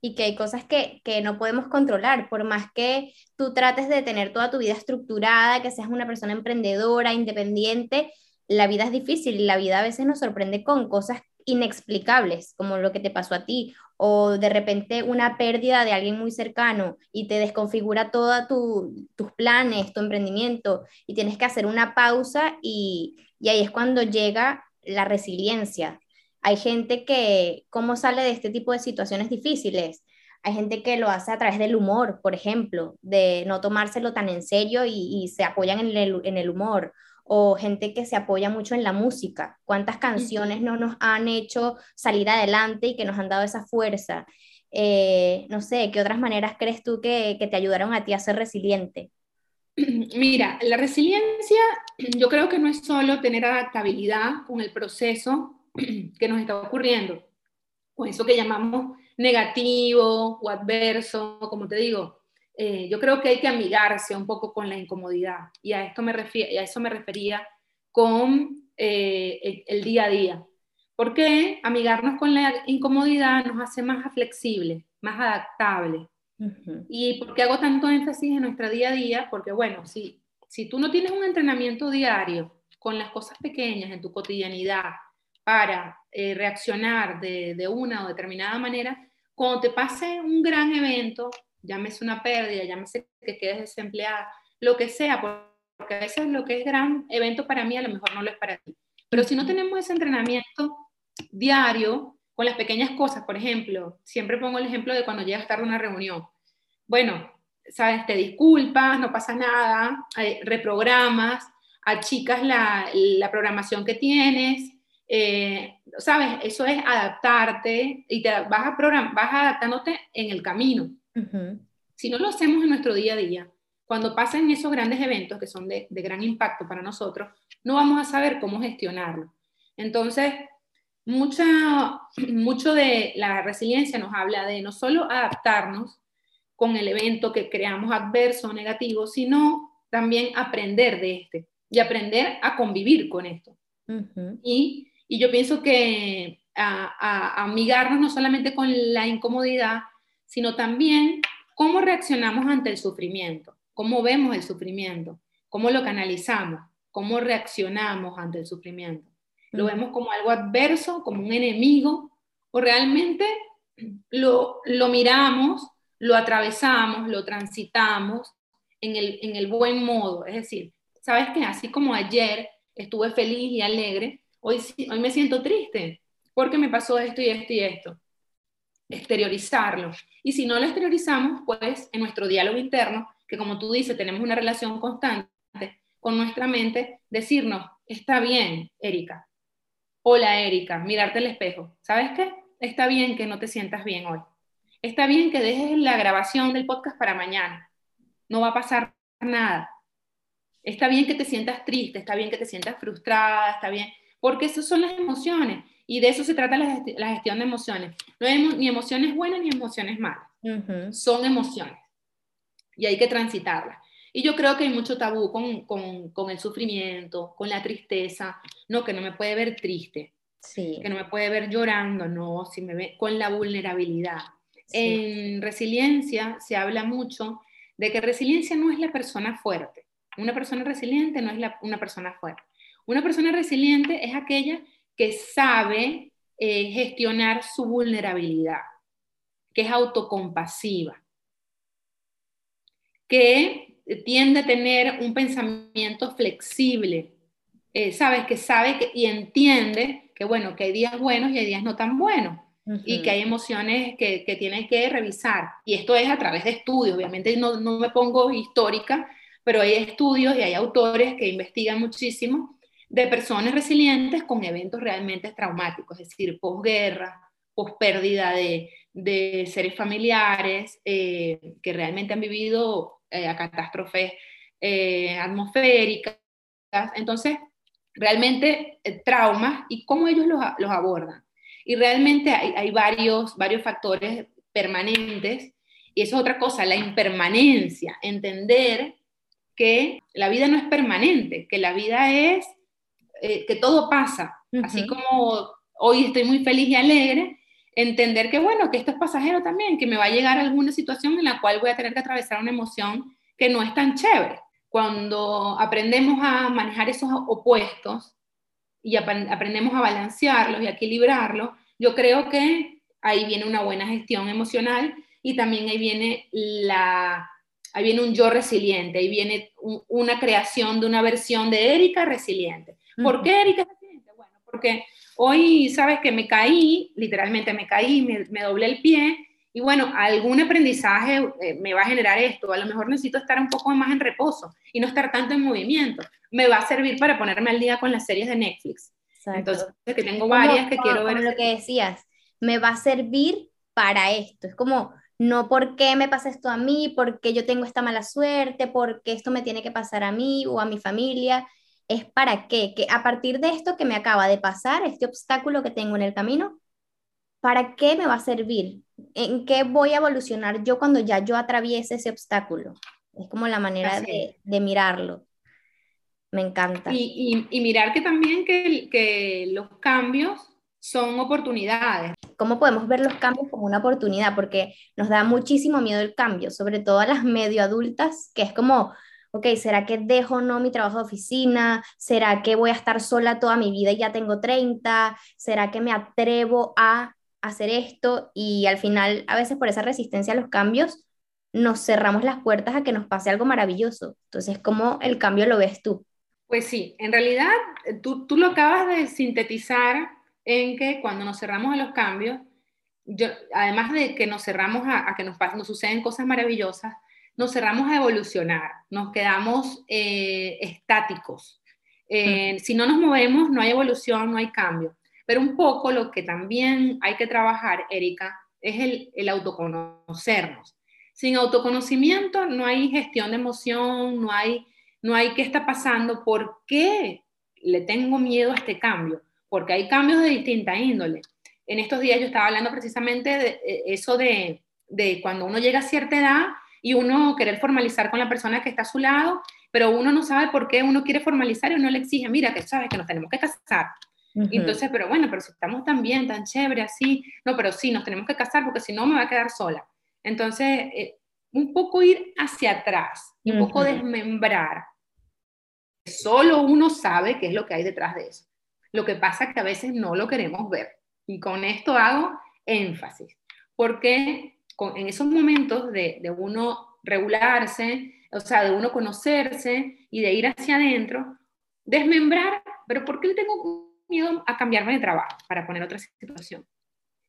[SPEAKER 1] Y que hay cosas que, que no podemos controlar, por más que tú trates de tener toda tu vida estructurada, que seas una persona emprendedora, independiente, la vida es difícil y la vida a veces nos sorprende con cosas inexplicables, como lo que te pasó a ti, o de repente una pérdida de alguien muy cercano y te desconfigura todos tu, tus planes, tu emprendimiento, y tienes que hacer una pausa y, y ahí es cuando llega la resiliencia. Hay gente que, ¿cómo sale de este tipo de situaciones difíciles? Hay gente que lo hace a través del humor, por ejemplo, de no tomárselo tan en serio y, y se apoyan en el, en el humor o gente que se apoya mucho en la música. ¿Cuántas canciones no nos han hecho salir adelante y que nos han dado esa fuerza? Eh, no sé, ¿qué otras maneras crees tú que, que te ayudaron a ti a ser resiliente?
[SPEAKER 2] Mira, la resiliencia yo creo que no es solo tener adaptabilidad con el proceso que nos está ocurriendo, con eso que llamamos negativo o adverso, como te digo, eh, yo creo que hay que amigarse un poco con la incomodidad y a, esto me a eso me refería con eh, el, día a día. Porque amigarnos con la incomodidad nos hace más flexibles, más adaptables. ¿Y por qué hago tanto énfasis en nuestra día a día? Porque, bueno, si, si tú no tienes un entrenamiento diario con las cosas pequeñas en tu cotidianidad para eh, reaccionar de, de, una o determinada manera, cuando te pase un gran evento, llámese una pérdida, llámese que quedes desempleada, lo que sea, porque a veces lo que es gran evento para mí a lo mejor no lo es para ti. Pero si no tenemos ese entrenamiento diario con las pequeñas cosas, por ejemplo, siempre pongo el ejemplo de cuando llegas tarde a una reunión. Bueno, sabes, te disculpas, no pasa nada, eh, reprogramas, achicas la, la programación que tienes, eh, sabes, eso es adaptarte y te vas, a vas adaptándote en el camino. Si no lo hacemos en nuestro día a día, cuando pasen esos grandes eventos que son de, de, gran impacto para nosotros, no vamos a saber cómo gestionarlo. Entonces, mucha, mucho de la resiliencia nos habla de no solo adaptarnos con el evento que creamos adverso o negativo, sino también aprender de este y aprender a convivir con esto. y, y, yo pienso que a, a, amigarnos no solamente con la incomodidad, sino también cómo reaccionamos ante el sufrimiento, cómo vemos el sufrimiento, cómo lo canalizamos, cómo reaccionamos ante el sufrimiento. Lo vemos como algo adverso, como un enemigo, o realmente lo, lo miramos, lo atravesamos, lo transitamos en el, en el buen modo. Es decir, ¿sabes qué? Así como ayer estuve feliz y alegre, hoy, hoy me siento triste porque me pasó esto y esto y esto. Exteriorizarlo. Y si no lo exteriorizamos, pues en nuestro diálogo interno, que como tú dices, tenemos una relación constante con nuestra mente, decirnos, está bien, Erika, Hola Erika, mirarte al espejo. ¿Sabes qué? Está bien que no te sientas bien hoy. Está bien que dejes la grabación del podcast para mañana. No va a pasar nada. Está bien que te sientas triste, está bien que te sientas frustrada, está bien, porque esas son las emociones y de eso se trata la, gestión de emociones. No hay ni emociones buenas ni emociones malas. Son emociones y hay que transitarlas. Y yo creo que hay mucho tabú con, con, con, el sufrimiento, con la tristeza, no, que no me puede ver triste, sí. que no me puede ver llorando, no, si me ve con la vulnerabilidad. En resiliencia se habla mucho de que resiliencia no es la persona fuerte. Una persona resiliente no es la, una persona fuerte. Una persona resiliente es aquella que sabe eh, gestionar su vulnerabilidad, que es autocompasiva, que tiende a tener un pensamiento flexible, eh, ¿sabes? Que sabe que, y entiende que, bueno, que hay días buenos y hay días no tan buenos. Y que hay emociones que, que tienen que revisar. Y esto es a través de estudios. Obviamente no, no me pongo histórica, pero hay estudios y hay autores que investigan muchísimo de personas resilientes con eventos realmente traumáticos, es decir, posguerra, pospérdida de, de seres familiares eh, que realmente han vivido eh, a catástrofes eh, atmosféricas. Entonces, realmente traumas y cómo ellos los, los abordan. Y realmente hay, hay, varios, varios factores permanentes y eso es otra cosa, la impermanencia, entender que la vida no es permanente, que la vida es, que todo pasa, así como hoy estoy muy feliz y alegre, entender que bueno, que esto es pasajero también, que me va a llegar alguna situación en la cual voy a tener que atravesar una emoción que no es tan chévere. Cuando aprendemos a manejar esos opuestos y aprendemos a balancearlos y a equilibrarlos, yo creo que ahí viene una buena gestión emocional y también ahí viene la ahí viene un yo resiliente, ahí viene una creación de una versión de Erika resiliente. ¿Por qué Erika? Bueno, porque Hoy, sabes que me caí, literalmente me caí, me, doblé el pie y bueno, algún aprendizaje eh, me va a generar esto. A lo mejor necesito estar un poco más en reposo y no estar tanto en movimiento. Me va a servir para ponerme al día con las series de Netflix. Entonces, que tengo varias que quiero ver.
[SPEAKER 1] Como lo que decías, me va a servir para esto. Es como, no por qué me pasa esto a mí, porque yo tengo esta mala suerte, porque esto me tiene que pasar a mí o a mi familia, es para qué, que a partir de esto que me acaba de pasar, este obstáculo que tengo en el camino, ¿para qué me va a servir? ¿En qué voy a evolucionar yo cuando ya yo atraviese ese obstáculo? Es como la manera de, mirarlo. Me encanta.
[SPEAKER 2] Y, mirar que también que, que, los cambios son oportunidades.
[SPEAKER 1] ¿Cómo podemos ver los cambios como una oportunidad? Porque nos da muchísimo miedo el cambio, sobre todo a las medio adultas, que es como, ok, ¿será que dejo no mi trabajo de oficina? ¿Será que voy a estar sola toda mi vida y ya tengo 30? ¿Será que me atrevo a hacer esto? Y al final, a veces por esa resistencia a los cambios, nos cerramos las puertas a que nos pase algo maravilloso. Entonces, ¿cómo el cambio lo ves tú?
[SPEAKER 2] Pues sí, en realidad tú, tú lo acabas de sintetizar en que cuando nos cerramos a los cambios, yo, además de que nos cerramos a, que nos, pasen, nos suceden cosas maravillosas, nos cerramos a evolucionar, nos quedamos eh, estáticos. Eh, si no nos movemos, no hay evolución, no hay cambio. Pero un poco lo que también hay que trabajar, Erika, es el, el autoconocernos. Sin autoconocimiento no hay gestión de emoción, no hay, no hay qué está pasando, por qué le tengo miedo a este cambio porque hay cambios de distinta índole. En estos días yo estaba hablando precisamente de eh, eso de, de cuando uno llega a cierta edad y uno querer formalizar con la persona que está a su lado, pero uno no sabe por qué uno quiere formalizar y uno le exige, mira, que sabes que nos tenemos que casar. Entonces, pero bueno, pero si estamos tan bien, tan chévere, así, no, pero sí, nos tenemos que casar porque si no me va a quedar sola. Entonces, eh, un poco ir hacia atrás, un poco desmembrar. Solo uno sabe qué es lo que hay detrás de eso. Lo que pasa es que a veces no lo queremos ver. Y con esto hago énfasis, porque en esos momentos de, uno regularse, o sea, de uno conocerse y de ir hacia adentro, desmembrar, pero ¿por qué tengo miedo a cambiarme de trabajo? Para poner otra situación.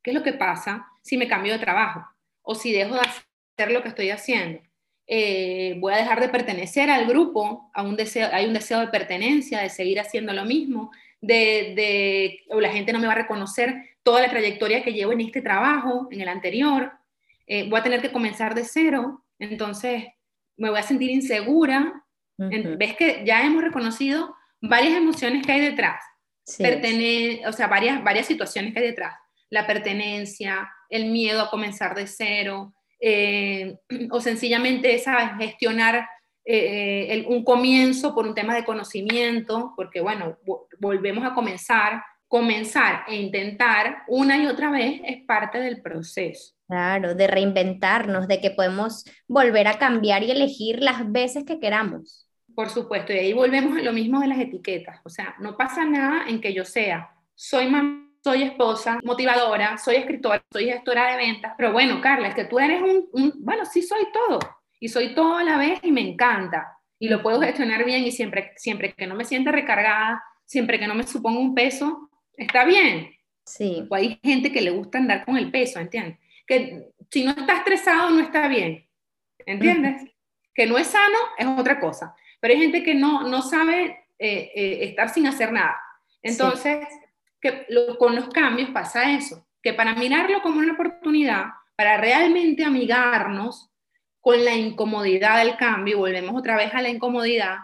[SPEAKER 2] ¿Qué es lo que pasa si me cambio de trabajo? O si dejo de hacer lo que estoy haciendo. Eh, voy a dejar de pertenecer al grupo, a un deseo, hay un deseo de pertenencia, de seguir haciendo lo mismo, de, o la gente no me va a reconocer toda la trayectoria que llevo en este trabajo, en el anterior, eh, voy a tener que comenzar de cero, entonces me voy a sentir insegura. Ves que ya hemos reconocido varias emociones que hay detrás, o sea, varias, varias situaciones que hay detrás, la pertenencia, el miedo a comenzar de cero, eh, o sencillamente esa gestionar eh, un comienzo por un tema de conocimiento, porque bueno, volvemos a comenzar, comenzar e intentar una y otra vez es parte del proceso.
[SPEAKER 1] Claro, de reinventarnos, de que podemos volver a cambiar y elegir las veces que queramos.
[SPEAKER 2] Por supuesto, y ahí volvemos a lo mismo de las etiquetas. O sea, no pasa nada en que yo sea, soy mamá, soy esposa, motivadora, soy escritora, soy gestora de ventas, pero bueno, Carla, es que tú eres un, un bueno, sí soy todo, y soy todo a la vez y me encanta y lo puedo gestionar bien y siempre, siempre que no me sienta recargada, siempre que no me suponga un peso, está bien.
[SPEAKER 1] Sí.
[SPEAKER 2] O hay gente que le gusta andar con el peso, ¿entiendes? Que si no está estresado no está bien, ¿entiendes? Que no es sano es otra cosa, pero hay gente que no, no sabe eh, eh, estar sin hacer nada. Entonces, que con los cambios pasa eso, que para mirarlo como una oportunidad, para realmente amigarnos, con la incomodidad del cambio, volvemos otra vez a la incomodidad,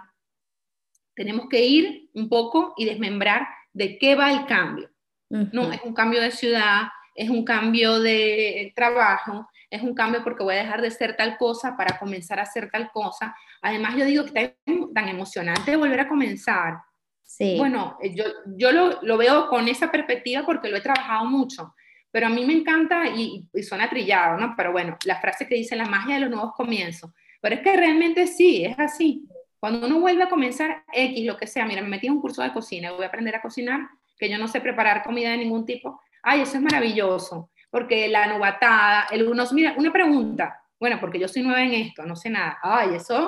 [SPEAKER 2] tenemos que ir un poco y desmembrar de qué va el cambio. No, es un cambio de ciudad, es un cambio de trabajo, es un cambio porque voy a dejar de ser tal cosa para comenzar a hacer tal cosa. Además, yo digo que está tan emocionante volver a comenzar.
[SPEAKER 1] Sí.
[SPEAKER 2] Bueno, yo, yo lo, lo, veo con esa perspectiva porque lo he trabajado mucho. Pero a mí me encanta y, suena trillado, ¿no? Pero bueno, la frase que dice la magia de los nuevos comienzos. Pero es que realmente sí, es así. Cuando uno vuelve a comenzar X, lo que sea, mira, me metí en un curso de cocina, voy a aprender a cocinar, que yo no sé preparar comida de ningún tipo. Ay, eso es maravilloso, porque la novatada, el uno, mira, una pregunta, bueno, porque yo soy nueva en esto, no sé nada. Ay, eso...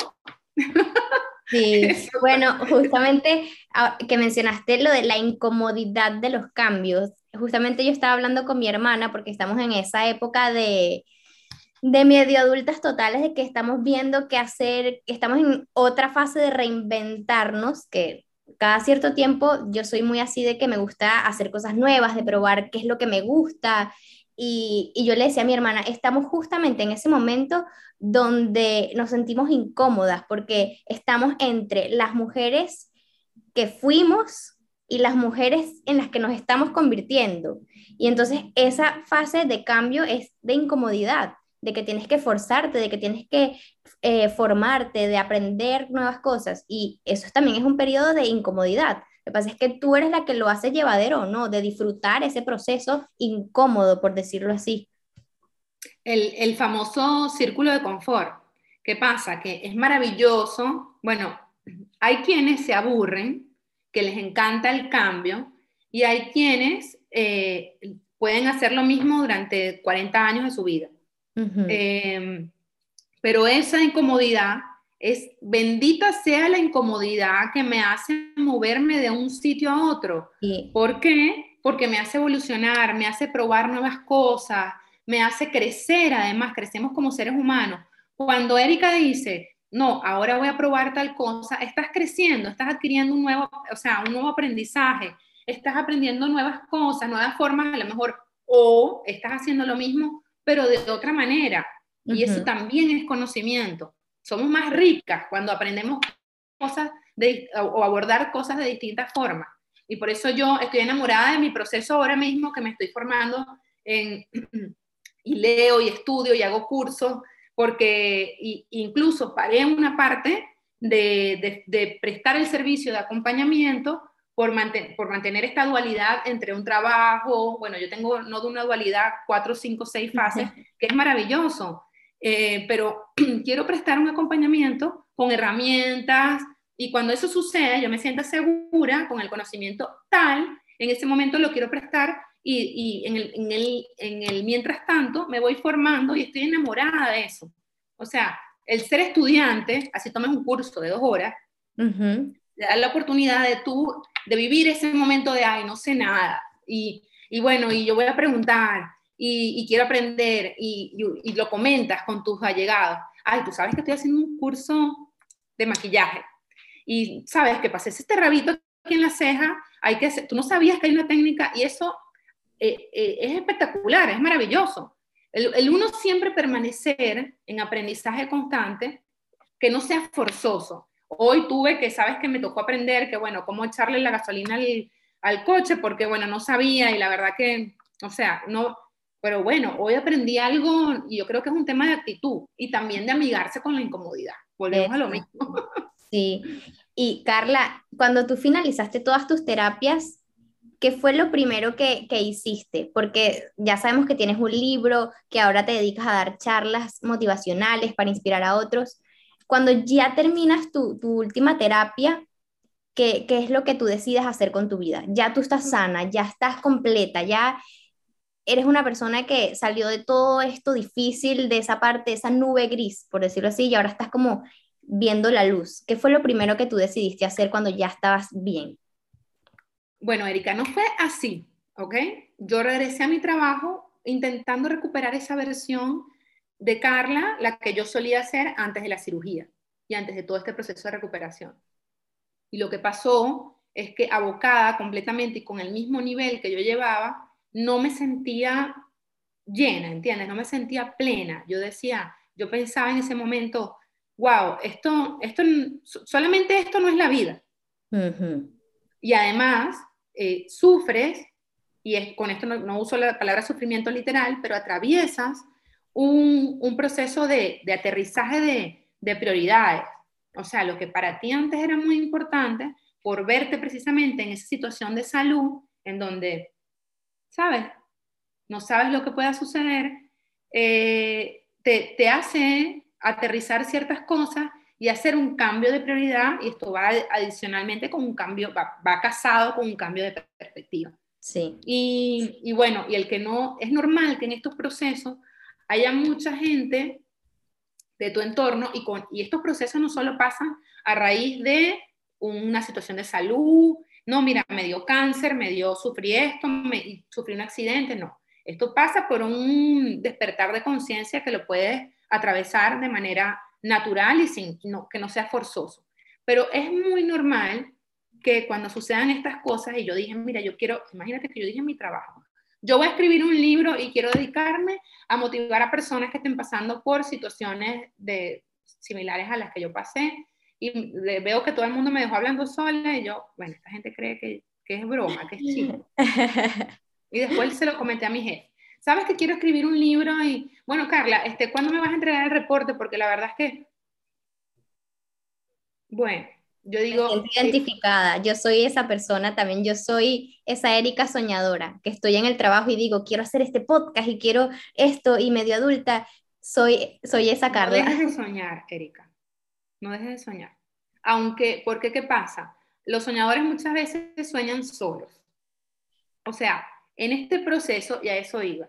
[SPEAKER 1] Sí, bueno, justamente ah, que mencionaste lo de la incomodidad de los cambios. Justamente yo estaba hablando con mi hermana porque estamos en esa época de, de medio adultas totales, de que estamos viendo qué hacer, estamos en otra fase de reinventarnos, que cada cierto tiempo yo soy muy así de que me gusta hacer cosas nuevas, de probar qué es lo que me gusta. Y, y yo le decía a mi hermana, estamos justamente en ese momento donde nos sentimos incómodas porque estamos entre las mujeres que fuimos y las mujeres en las que nos estamos convirtiendo. Y entonces esa fase de cambio es de incomodidad, de que tienes que forzarte, de que tienes que eh, formarte, de aprender nuevas cosas. Y eso también es un periodo de incomodidad, Lo que pasa es que tú eres la que lo hace llevadero, ¿no? De disfrutar ese proceso incómodo, por decirlo así.
[SPEAKER 2] El, el famoso círculo de confort. ¿Qué pasa? Que es maravilloso. Bueno, hay quienes se aburren, que les encanta el cambio, y hay quienes eh, pueden hacer lo mismo durante 40 años de su vida. Em, pero esa incomodidad es, bendita sea la incomodidad que me hace moverme de un sitio a otro. ¿Por qué? Porque me hace evolucionar, me hace probar nuevas cosas, me hace crecer, además, crecemos como seres humanos. Cuando Erika dice, no, ahora voy a probar tal cosa, estás creciendo, estás adquiriendo un nuevo, o sea, un nuevo aprendizaje, estás aprendiendo nuevas cosas, nuevas formas a lo mejor, o estás haciendo lo mismo, pero de otra manera. Y eso también es conocimiento. Somos más ricas cuando aprendemos cosas de, o abordar cosas de distintas formas. Y por eso yo estoy enamorada de mi proceso ahora mismo que me estoy formando en, y leo y estudio y hago cursos porque incluso pagué una parte de, prestar el servicio de acompañamiento por, por, mantener esta dualidad entre un trabajo, bueno, yo tengo no de una dualidad, cuatro, cinco, seis fases, que es maravilloso, eh, pero quiero prestar un acompañamiento con herramientas y cuando eso suceda, yo me sienta segura con el conocimiento tal, en ese momento lo quiero prestar y, en, el, en, el, mientras tanto me voy formando y estoy enamorada de eso. O sea, el ser estudiante, así tomes un curso de dos horas, te da la oportunidad de tú, de vivir ese momento de, ay, no sé nada, y, y bueno, y yo voy a preguntar, y, quiero aprender, y, y, lo comentas con tus allegados. Ay, tú sabes que estoy haciendo un curso de maquillaje, y sabes que pasé este rabito aquí en la ceja, hay que hacer, tú no sabías que hay una técnica, y eso eh, eh, es espectacular, es maravilloso. El, uno siempre permanecer en aprendizaje constante, que no sea forzoso. Hoy tuve que, sabes que me tocó aprender que, bueno, cómo echarle la gasolina al, al coche, porque, bueno, no sabía y la verdad que, o sea, no, pero bueno, hoy aprendí algo y yo creo que es un tema de actitud y también de amigarse con la incomodidad. Volvemos a lo mismo.
[SPEAKER 1] Sí. Y Carla, cuando tú finalizaste todas tus terapias, ¿qué fue lo primero que, hiciste? Porque ya sabemos que tienes un libro, que ahora te dedicas a dar charlas motivacionales para inspirar a otros. Cuando ya terminas tu, última terapia, ¿qué, es lo que tú decides hacer con tu vida? Ya tú estás sana, ya estás completa, ya eres una persona que salió de todo esto difícil, de esa parte, esa nube gris, por decirlo así, y ahora estás como viendo la luz. ¿Qué fue lo primero que tú decidiste hacer cuando ya estabas bien?
[SPEAKER 2] Bueno, Erika, no fue así, ¿ok? Yo regresé a mi trabajo intentando recuperar esa versión de Carla, la que yo solía hacer antes de la cirugía y antes de todo este proceso de recuperación. Y lo que pasó es que abocada completamente y con el mismo nivel que yo llevaba, no me sentía llena, ¿entiendes? No me sentía plena. Yo decía, yo pensaba en ese momento, wow, esto, esto, solamente esto no es la vida. Y además, eh, sufres, y con esto no, uso la palabra sufrimiento literal, pero atraviesas un, un proceso de, de aterrizaje de, de, prioridades. O sea, lo que para ti antes era muy importante, por verte precisamente en esa situación de salud, en donde, ¿sabes? No sabes lo que pueda suceder, eh, te, te hace aterrizar ciertas cosas y hacer un cambio de prioridad, y esto va adicionalmente con un cambio, va, casado con un cambio de perspectiva.
[SPEAKER 1] Sí.
[SPEAKER 2] Y, y, bueno, y el que no, es normal que en estos procesos haya mucha gente de tu entorno, y, con, y estos procesos no solo pasan a raíz de una situación de salud, no, mira, me dio cáncer, me dio, sufrí esto, me, sufrí un accidente, no. Esto pasa por un despertar de conciencia que lo puedes atravesar de manera natural y sin, que no sea forzoso. Pero es muy normal que cuando sucedan estas cosas, y yo dije, mira, yo quiero, imagínate que yo dije mi trabajo, yo voy a escribir un libro y quiero dedicarme a motivar a personas que estén pasando por situaciones de, similares a las que yo pasé. Y veo que todo el mundo me dejó hablando sola y yo, bueno, esta gente cree que, que es broma, que es chiste. y después se lo comenté a mi jefe. ¿sabes que quiero escribir un libro? Y bueno, Carla, este, ¿cuándo me vas a entregar el reporte? Porque la verdad es que, bueno, Yo digo...
[SPEAKER 1] Me identificada, yo soy esa persona también, yo soy esa Erika soñadora, que estoy en el trabajo y digo, quiero hacer este podcast y quiero esto y medio adulta, soy, soy esa Carla.
[SPEAKER 2] No dejes de soñar, Erika, no dejes de soñar. Aunque, ¿por qué qué pasa? Los soñadores muchas veces sueñan solos. O sea, en este proceso, y a eso iba,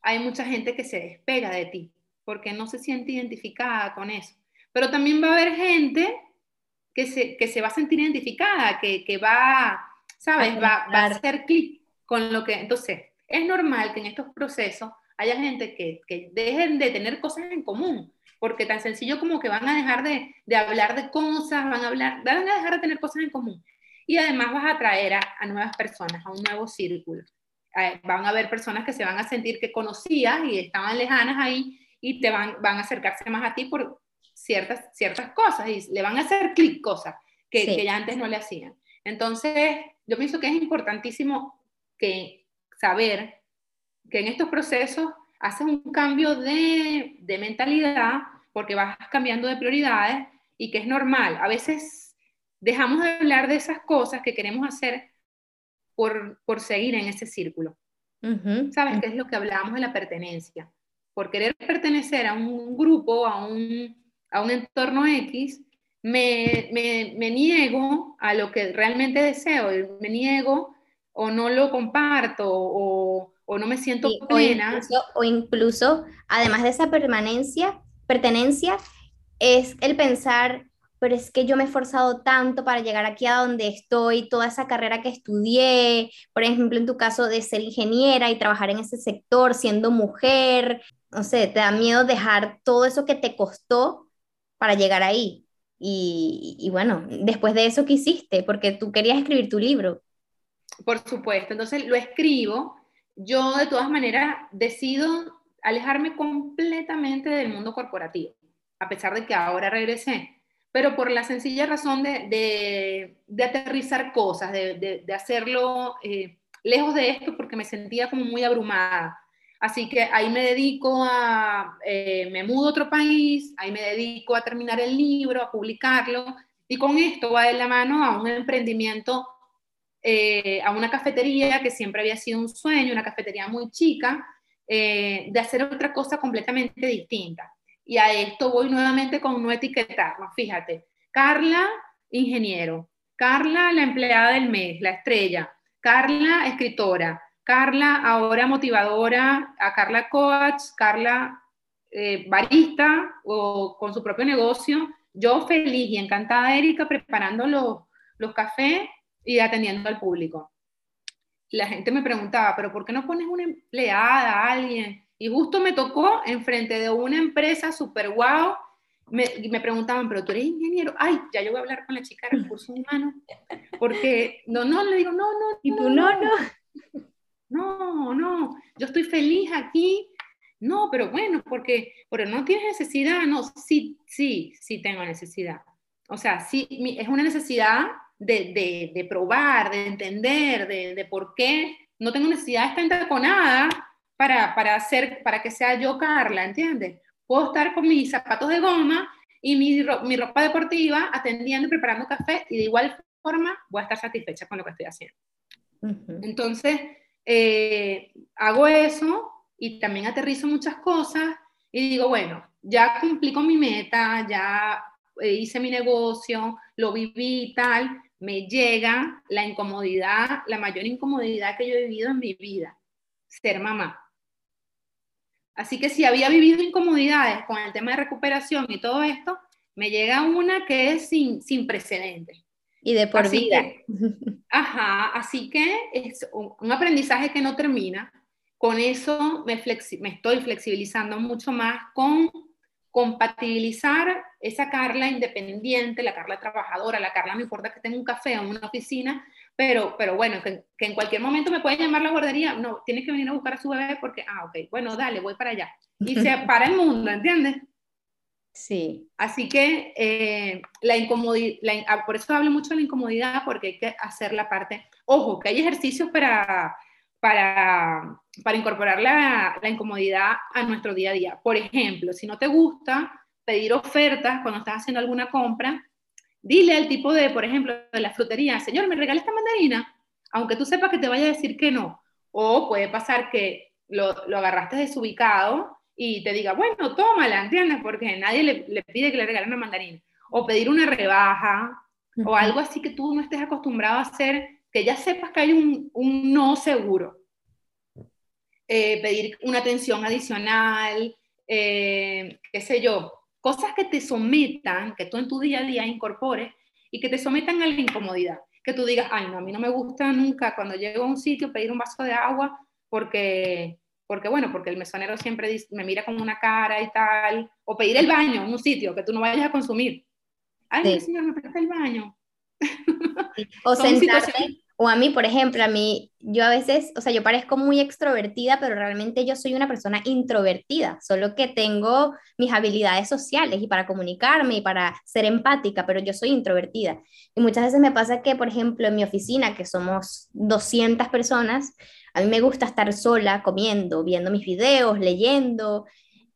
[SPEAKER 2] hay mucha gente que se despega de ti porque no se siente identificada con eso. Pero también va a haber gente que se, que se va a sentir identificada, que, que va, ¿sabes? Va, va, a hacer clic con lo que... Entonces, es normal que en estos procesos haya gente que, que dejen de tener cosas en común, porque tan sencillo como que van a dejar de, de, hablar de cosas, van a, hablar, van a dejar de tener cosas en común. Y además vas a atraer a, a nuevas personas, a un nuevo círculo. Eh, van a haber personas que se van a sentir que conocías y estaban lejanas ahí y te van, van a acercarse más a ti por ciertas, ciertas cosas y le van a hacer clic cosas que, que ya antes no le hacían. Entonces, yo pienso que es importantísimo que saber que en estos procesos haces un cambio de, de, mentalidad porque vas cambiando de prioridades y que es normal. A veces dejamos de hablar de esas cosas que queremos hacer por, por seguir en ese círculo. ¿Sabes qué es lo que hablábamos de la pertenencia? Por querer pertenecer a un grupo, a un, a un entorno X, me, me, me, niego a lo que realmente deseo, me niego o no lo comparto o, o no me siento plena.
[SPEAKER 1] O incluso, o incluso, además de esa permanencia, pertenencia, es el pensar, pero es que yo me he esforzado tanto para llegar aquí a donde estoy, toda esa carrera que estudié, por ejemplo, en tu caso de ser ingeniera y trabajar en ese sector siendo mujer, no sé, te da miedo dejar todo eso que te costó para llegar ahí. Y, y bueno, después de eso, ¿qué hiciste? Porque tú querías escribir tu libro.
[SPEAKER 2] Por supuesto, entonces lo escribo yo de todas maneras decido alejarme completamente del mundo corporativo, a pesar de que ahora regresé, pero por la sencilla razón de, de, aterrizar cosas, de, de hacerlo eh, lejos de esto, porque me sentía como muy abrumada. Así que ahí me dedico a, eh, me mudo a otro país, ahí me dedico a terminar el libro, a publicarlo, y con esto va de la mano a un emprendimiento eh, a una cafetería que siempre había sido un sueño, una cafetería muy chica, eh, de hacer otra cosa completamente distinta. Y a esto voy nuevamente con no etiquetarnos. Fíjate, Carla, ingeniero, Carla, la empleada del mes, la estrella, Carla, escritora, Carla, ahora motivadora, a Carla coach, Carla eh, barista o con su propio negocio. Yo feliz y encantada, Erika, preparando los, los cafés y atendiendo al público. La gente me preguntaba, pero ¿por qué no pones una empleada, alguien? Y justo me tocó enfrente de una empresa súper guau, me, me preguntaban, pero tú eres ingeniero, ay, ya yo voy a hablar con la chica de recursos humanos, porque no, no, le digo, no, no,
[SPEAKER 1] y tú no, no,
[SPEAKER 2] no, no, yo estoy feliz aquí, no, pero bueno, porque, pero no tienes necesidad, no, sí, sí, sí tengo necesidad, o sea, sí, es una necesidad de, de, probar, de entender, de, de, por qué no tengo necesidad de estar entaconada para, para, hacer, para que sea yo Carla, ¿entiendes? Puedo estar con mis zapatos de goma y mi, mi ropa deportiva atendiendo y preparando café y de igual forma voy a estar satisfecha con lo que estoy haciendo. Entonces, eh, hago eso y también aterrizo muchas cosas y digo, bueno, ya cumplí con mi meta, ya eh, hice mi negocio, lo viví y tal, me llega la incomodidad, la mayor incomodidad que yo he vivido en mi vida, ser mamá. Así que si había vivido incomodidades con el tema de recuperación y todo esto, me llega una que es sin, sin precedentes.
[SPEAKER 1] Y de por vida.
[SPEAKER 2] ajá, así que es un, aprendizaje que no termina. Con eso me, me estoy flexibilizando mucho más con compatibilizar esa Carla independiente, la Carla trabajadora, la Carla no importa que tenga un café o una oficina, pero, pero bueno, que, en cualquier momento me puede llamar la guardería, no, tienes que venir a buscar a su bebé porque, ah, ok, bueno, dale, voy para allá. Y se para el mundo, ¿entiendes?
[SPEAKER 1] Sí.
[SPEAKER 2] Así que eh, la incomodidad, ah, por eso hablo mucho de la incomodidad, porque hay que hacer la parte, ojo, que hay ejercicios para para, para incorporar la, la, incomodidad a nuestro día a día. Por ejemplo, si no te gusta pedir ofertas cuando estás haciendo alguna compra, dile al tipo de, por ejemplo, de la frutería, señor, ¿me regala esta mandarina? Aunque tú sepas que te vaya a decir que no. O puede pasar que lo, lo agarraste desubicado y te diga, bueno, tómala, ¿entiendes? Porque nadie le, le pide que le regale una mandarina. O pedir una rebaja, o algo así que tú no estés acostumbrado a hacer, que ya sepas que hay un, un no seguro. Eh, pedir una atención adicional, eh, qué sé yo, cosas que te sometan, que tú en tu día a día incorpores y que te sometan a la incomodidad. Que tú digas, ay, no, a mí no me gusta nunca cuando llego a un sitio pedir un vaso de agua porque, porque bueno, porque el mesonero siempre me mira con una cara y tal, o pedir el baño en un sitio que tú no vayas a consumir. Ay, señor, me presta el baño.
[SPEAKER 1] O sentarte o a mí, por ejemplo, a mí, yo a veces, o sea, yo parezco muy extrovertida, pero realmente yo soy una persona introvertida, solo que tengo mis habilidades sociales y para comunicarme y para ser empática, pero yo soy introvertida. Y muchas veces me pasa que, por ejemplo, en mi oficina, que somos 200 personas, a mí me gusta estar sola comiendo, viendo mis videos, leyendo,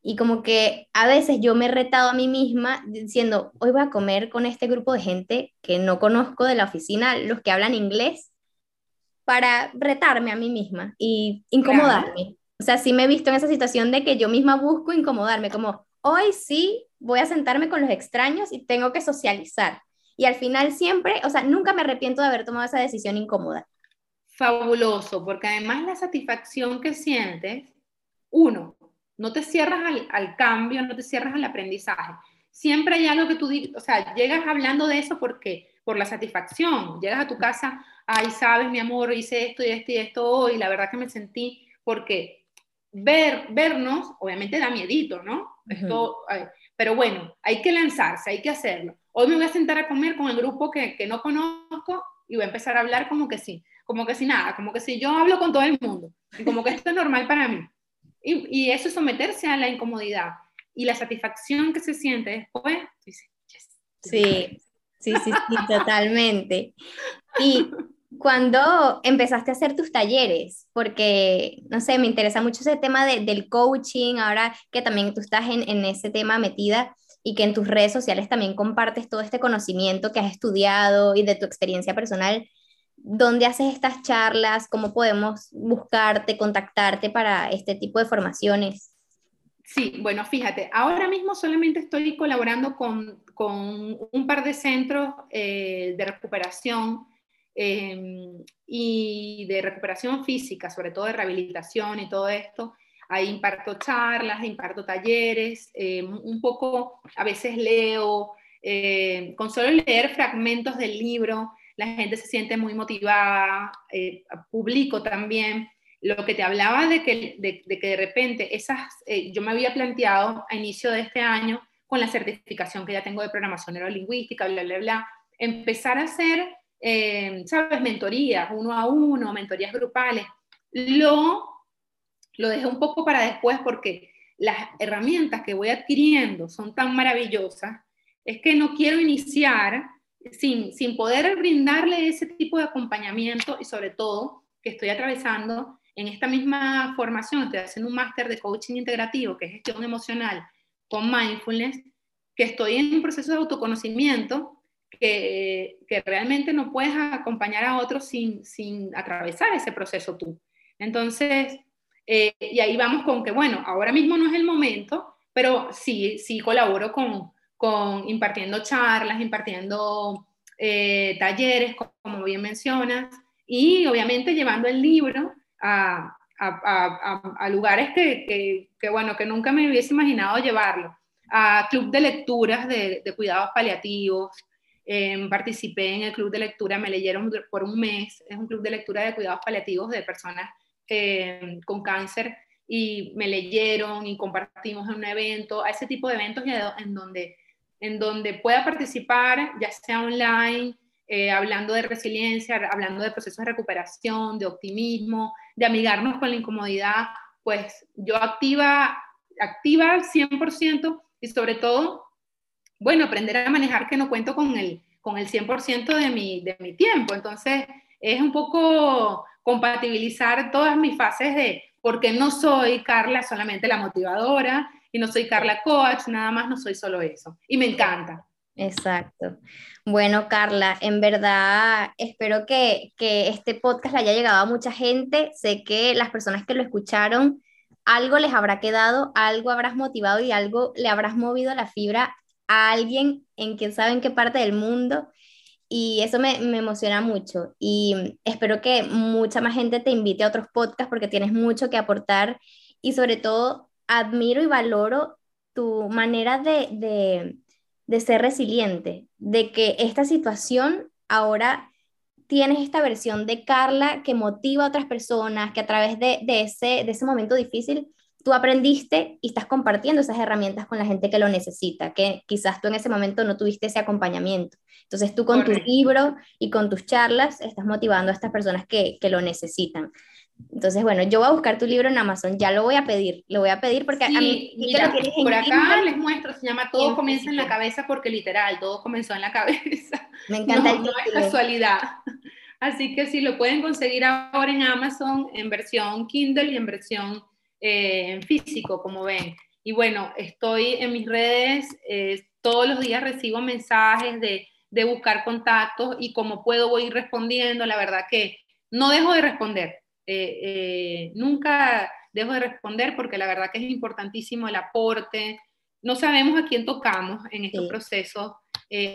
[SPEAKER 1] y como que a veces yo me he retado a mí misma diciendo, hoy voy a comer con este grupo de gente que no conozco de la oficina, los que hablan inglés, para retarme a mí misma y incomodarme. O sea, sí me he visto en esa situación de que yo misma busco incomodarme, como hoy sí voy a sentarme con los extraños y tengo que socializar. Y al final siempre, o sea, nunca me arrepiento de haber tomado esa decisión incómoda.
[SPEAKER 2] Fabuloso, porque además la satisfacción que sientes, uno, no te cierras al, cambio, no te cierras al aprendizaje. Siempre hay algo que tú, o sea, llegas hablando de eso porque por la satisfacción, llegas a tu casa, ay, sabes, mi amor, hice esto y esto y esto hoy, la verdad que me sentí, porque ver, vernos, obviamente da miedito, ¿no? Esto, pero bueno, hay que lanzarse, hay que hacerlo. Hoy me voy a sentar a comer con el grupo que, que no conozco y voy a empezar a hablar como que sí, como que si nada, como que si yo hablo con todo el mundo, y como que esto es normal para mí. Y, eso es someterse a la incomodidad. Y la satisfacción que se siente después,
[SPEAKER 1] sí, sí, sí, sí, totalmente. Y cuando empezaste a hacer tus talleres, porque, no sé, me interesa mucho ese tema del coaching, ahora que también tú estás en, en, ese tema metida y que en tus redes sociales también compartes todo este conocimiento que has estudiado y de tu experiencia personal. ¿Dónde haces estas charlas? ¿Cómo podemos buscarte, contactarte para este tipo de formaciones?
[SPEAKER 2] Sí, bueno, fíjate, ahora mismo solamente estoy colaborando con, con un par de centros eh, de recuperación em, y de recuperación física, sobre todo de rehabilitación y todo esto. Ahí imparto charlas, imparto talleres, em, un poco, a veces leo, eh, con solo leer fragmentos del libro, la gente se siente muy motivada, eh, publico también. Lo que te hablaba de que de, que de repente esas, eh, yo me había planteado a inicio de este año con la certificación que ya tengo de programación neurolingüística, bla, bla, bla, empezar a hacer, eh, ¿sabes? Mentorías uno a uno, mentorías grupales. Lo, lo dejé un poco para después porque las herramientas que voy adquiriendo son tan maravillosas, es que no quiero iniciar sin, sin poder brindarle ese tipo de acompañamiento y sobre todo que estoy atravesando en esta misma formación, estoy haciendo un máster de coaching integrativo, que es gestión emocional con mindfulness, que estoy en un proceso de autoconocimiento que, que realmente no puedes acompañar a otros sin, sin atravesar ese proceso tú. Entonces, eh, y ahí vamos con que, bueno, ahora mismo no es el momento, pero sí, sí colaboro con, con impartiendo charlas, impartiendo eh, talleres, como bien mencionas, y obviamente llevando el libro a, lugares que, bueno, que nunca me hubiese imaginado llevarlo. A club de lecturas de, cuidados paliativos, em, participé en el club de lectura, me leyeron por un mes, es un club de lectura de cuidados paliativos de personas em, con cáncer y me leyeron y compartimos en un evento, a ese tipo de eventos en donde en donde pueda participar, ya sea online, eh, hablando de resiliencia, hablando de procesos de recuperación, de optimismo, de amigarnos con la incomodidad, pues yo activa, activa 100% y sobre todo, bueno, aprender a manejar que no cuento con el, con el 100% de mi, de mi tiempo. Entonces, es un poco compatibilizar todas mis fases de, porque no soy Carla solamente la motivadora, y no soy Carla Coach, nada más no soy solo eso. Y me encanta.
[SPEAKER 1] Exacto. Bueno, Carla, en verdad espero que, que este podcast le haya llegado a mucha gente. Sé que las personas que lo escucharon, algo les habrá quedado, algo habrás motivado y algo le habrás movido la fibra a alguien en quien sabe en qué parte del mundo. Y eso me, me emociona mucho. Y espero que mucha más gente te invite a otros podcasts porque tienes mucho que aportar y sobre todo admiro y valoro tu manera de, de, de ser resiliente, de que esta situación ahora tienes esta versión de Carla que motiva a otras personas, que a través de, de, ese, de ese momento difícil tú aprendiste y estás compartiendo esas herramientas con la gente que lo necesita, que quizás tú en ese momento no tuviste ese acompañamiento. Entonces tú con tu libro y con tus charlas estás motivando a estas personas que, que, lo necesitan. Entonces, bueno, yo voy a buscar tu libro en Amazon, ya lo voy a pedir, lo voy a pedir porque a mí...
[SPEAKER 2] Mira, por acá les muestro, se llama Todo comienza en la cabeza porque literal, todo comenzó en la cabeza.
[SPEAKER 1] Me encanta
[SPEAKER 2] no, no es casualidad. Así que si lo pueden conseguir ahora en Amazon en versión Kindle y en versión eh, en físico, como ven. Y bueno, estoy en mis redes, eh, todos los días recibo mensajes de, de, buscar contactos y como puedo voy respondiendo. La verdad que no dejo de responder. Eh, nunca dejo de responder porque la verdad que es importantísimo el aporte. No sabemos a quién tocamos en estos sí. procesos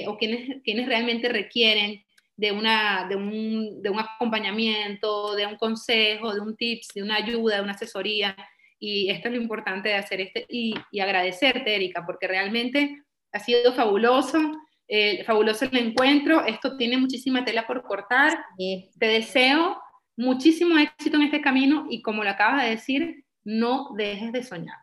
[SPEAKER 2] o quiénes, quiénes realmente requieren de, una, de, un, de un acompañamiento, de un consejo, de un tips, de una ayuda, de una asesoría. Y esto es lo importante de hacer este y, y agradecerte, Erika, porque realmente ha sido fabuloso, eh, fabuloso el encuentro. Esto tiene muchísima tela por cortar. Sí. Te deseo muchísimo éxito en este camino y como lo acabas de decir, no dejes de soñar.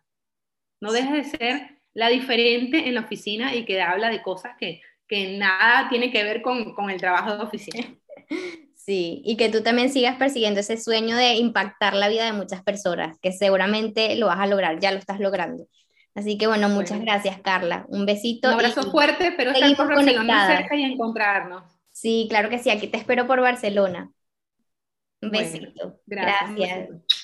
[SPEAKER 2] No dejes de ser la diferente en la oficina y que habla de cosas que que nada tiene que ver con, con, el trabajo de oficina.
[SPEAKER 1] Sí, y que tú también sigas persiguiendo ese sueño de impactar la vida de muchas personas, que seguramente lo vas a lograr, ya lo estás logrando. Así que bueno, muchas bueno. gracias Carla, un besito.
[SPEAKER 2] Un abrazo y, fuerte, pero estar por Barcelona cerca y encontrarnos.
[SPEAKER 1] Sí, claro que sí, aquí te espero por Barcelona. Un besito.
[SPEAKER 2] Bueno, gracias. gracias.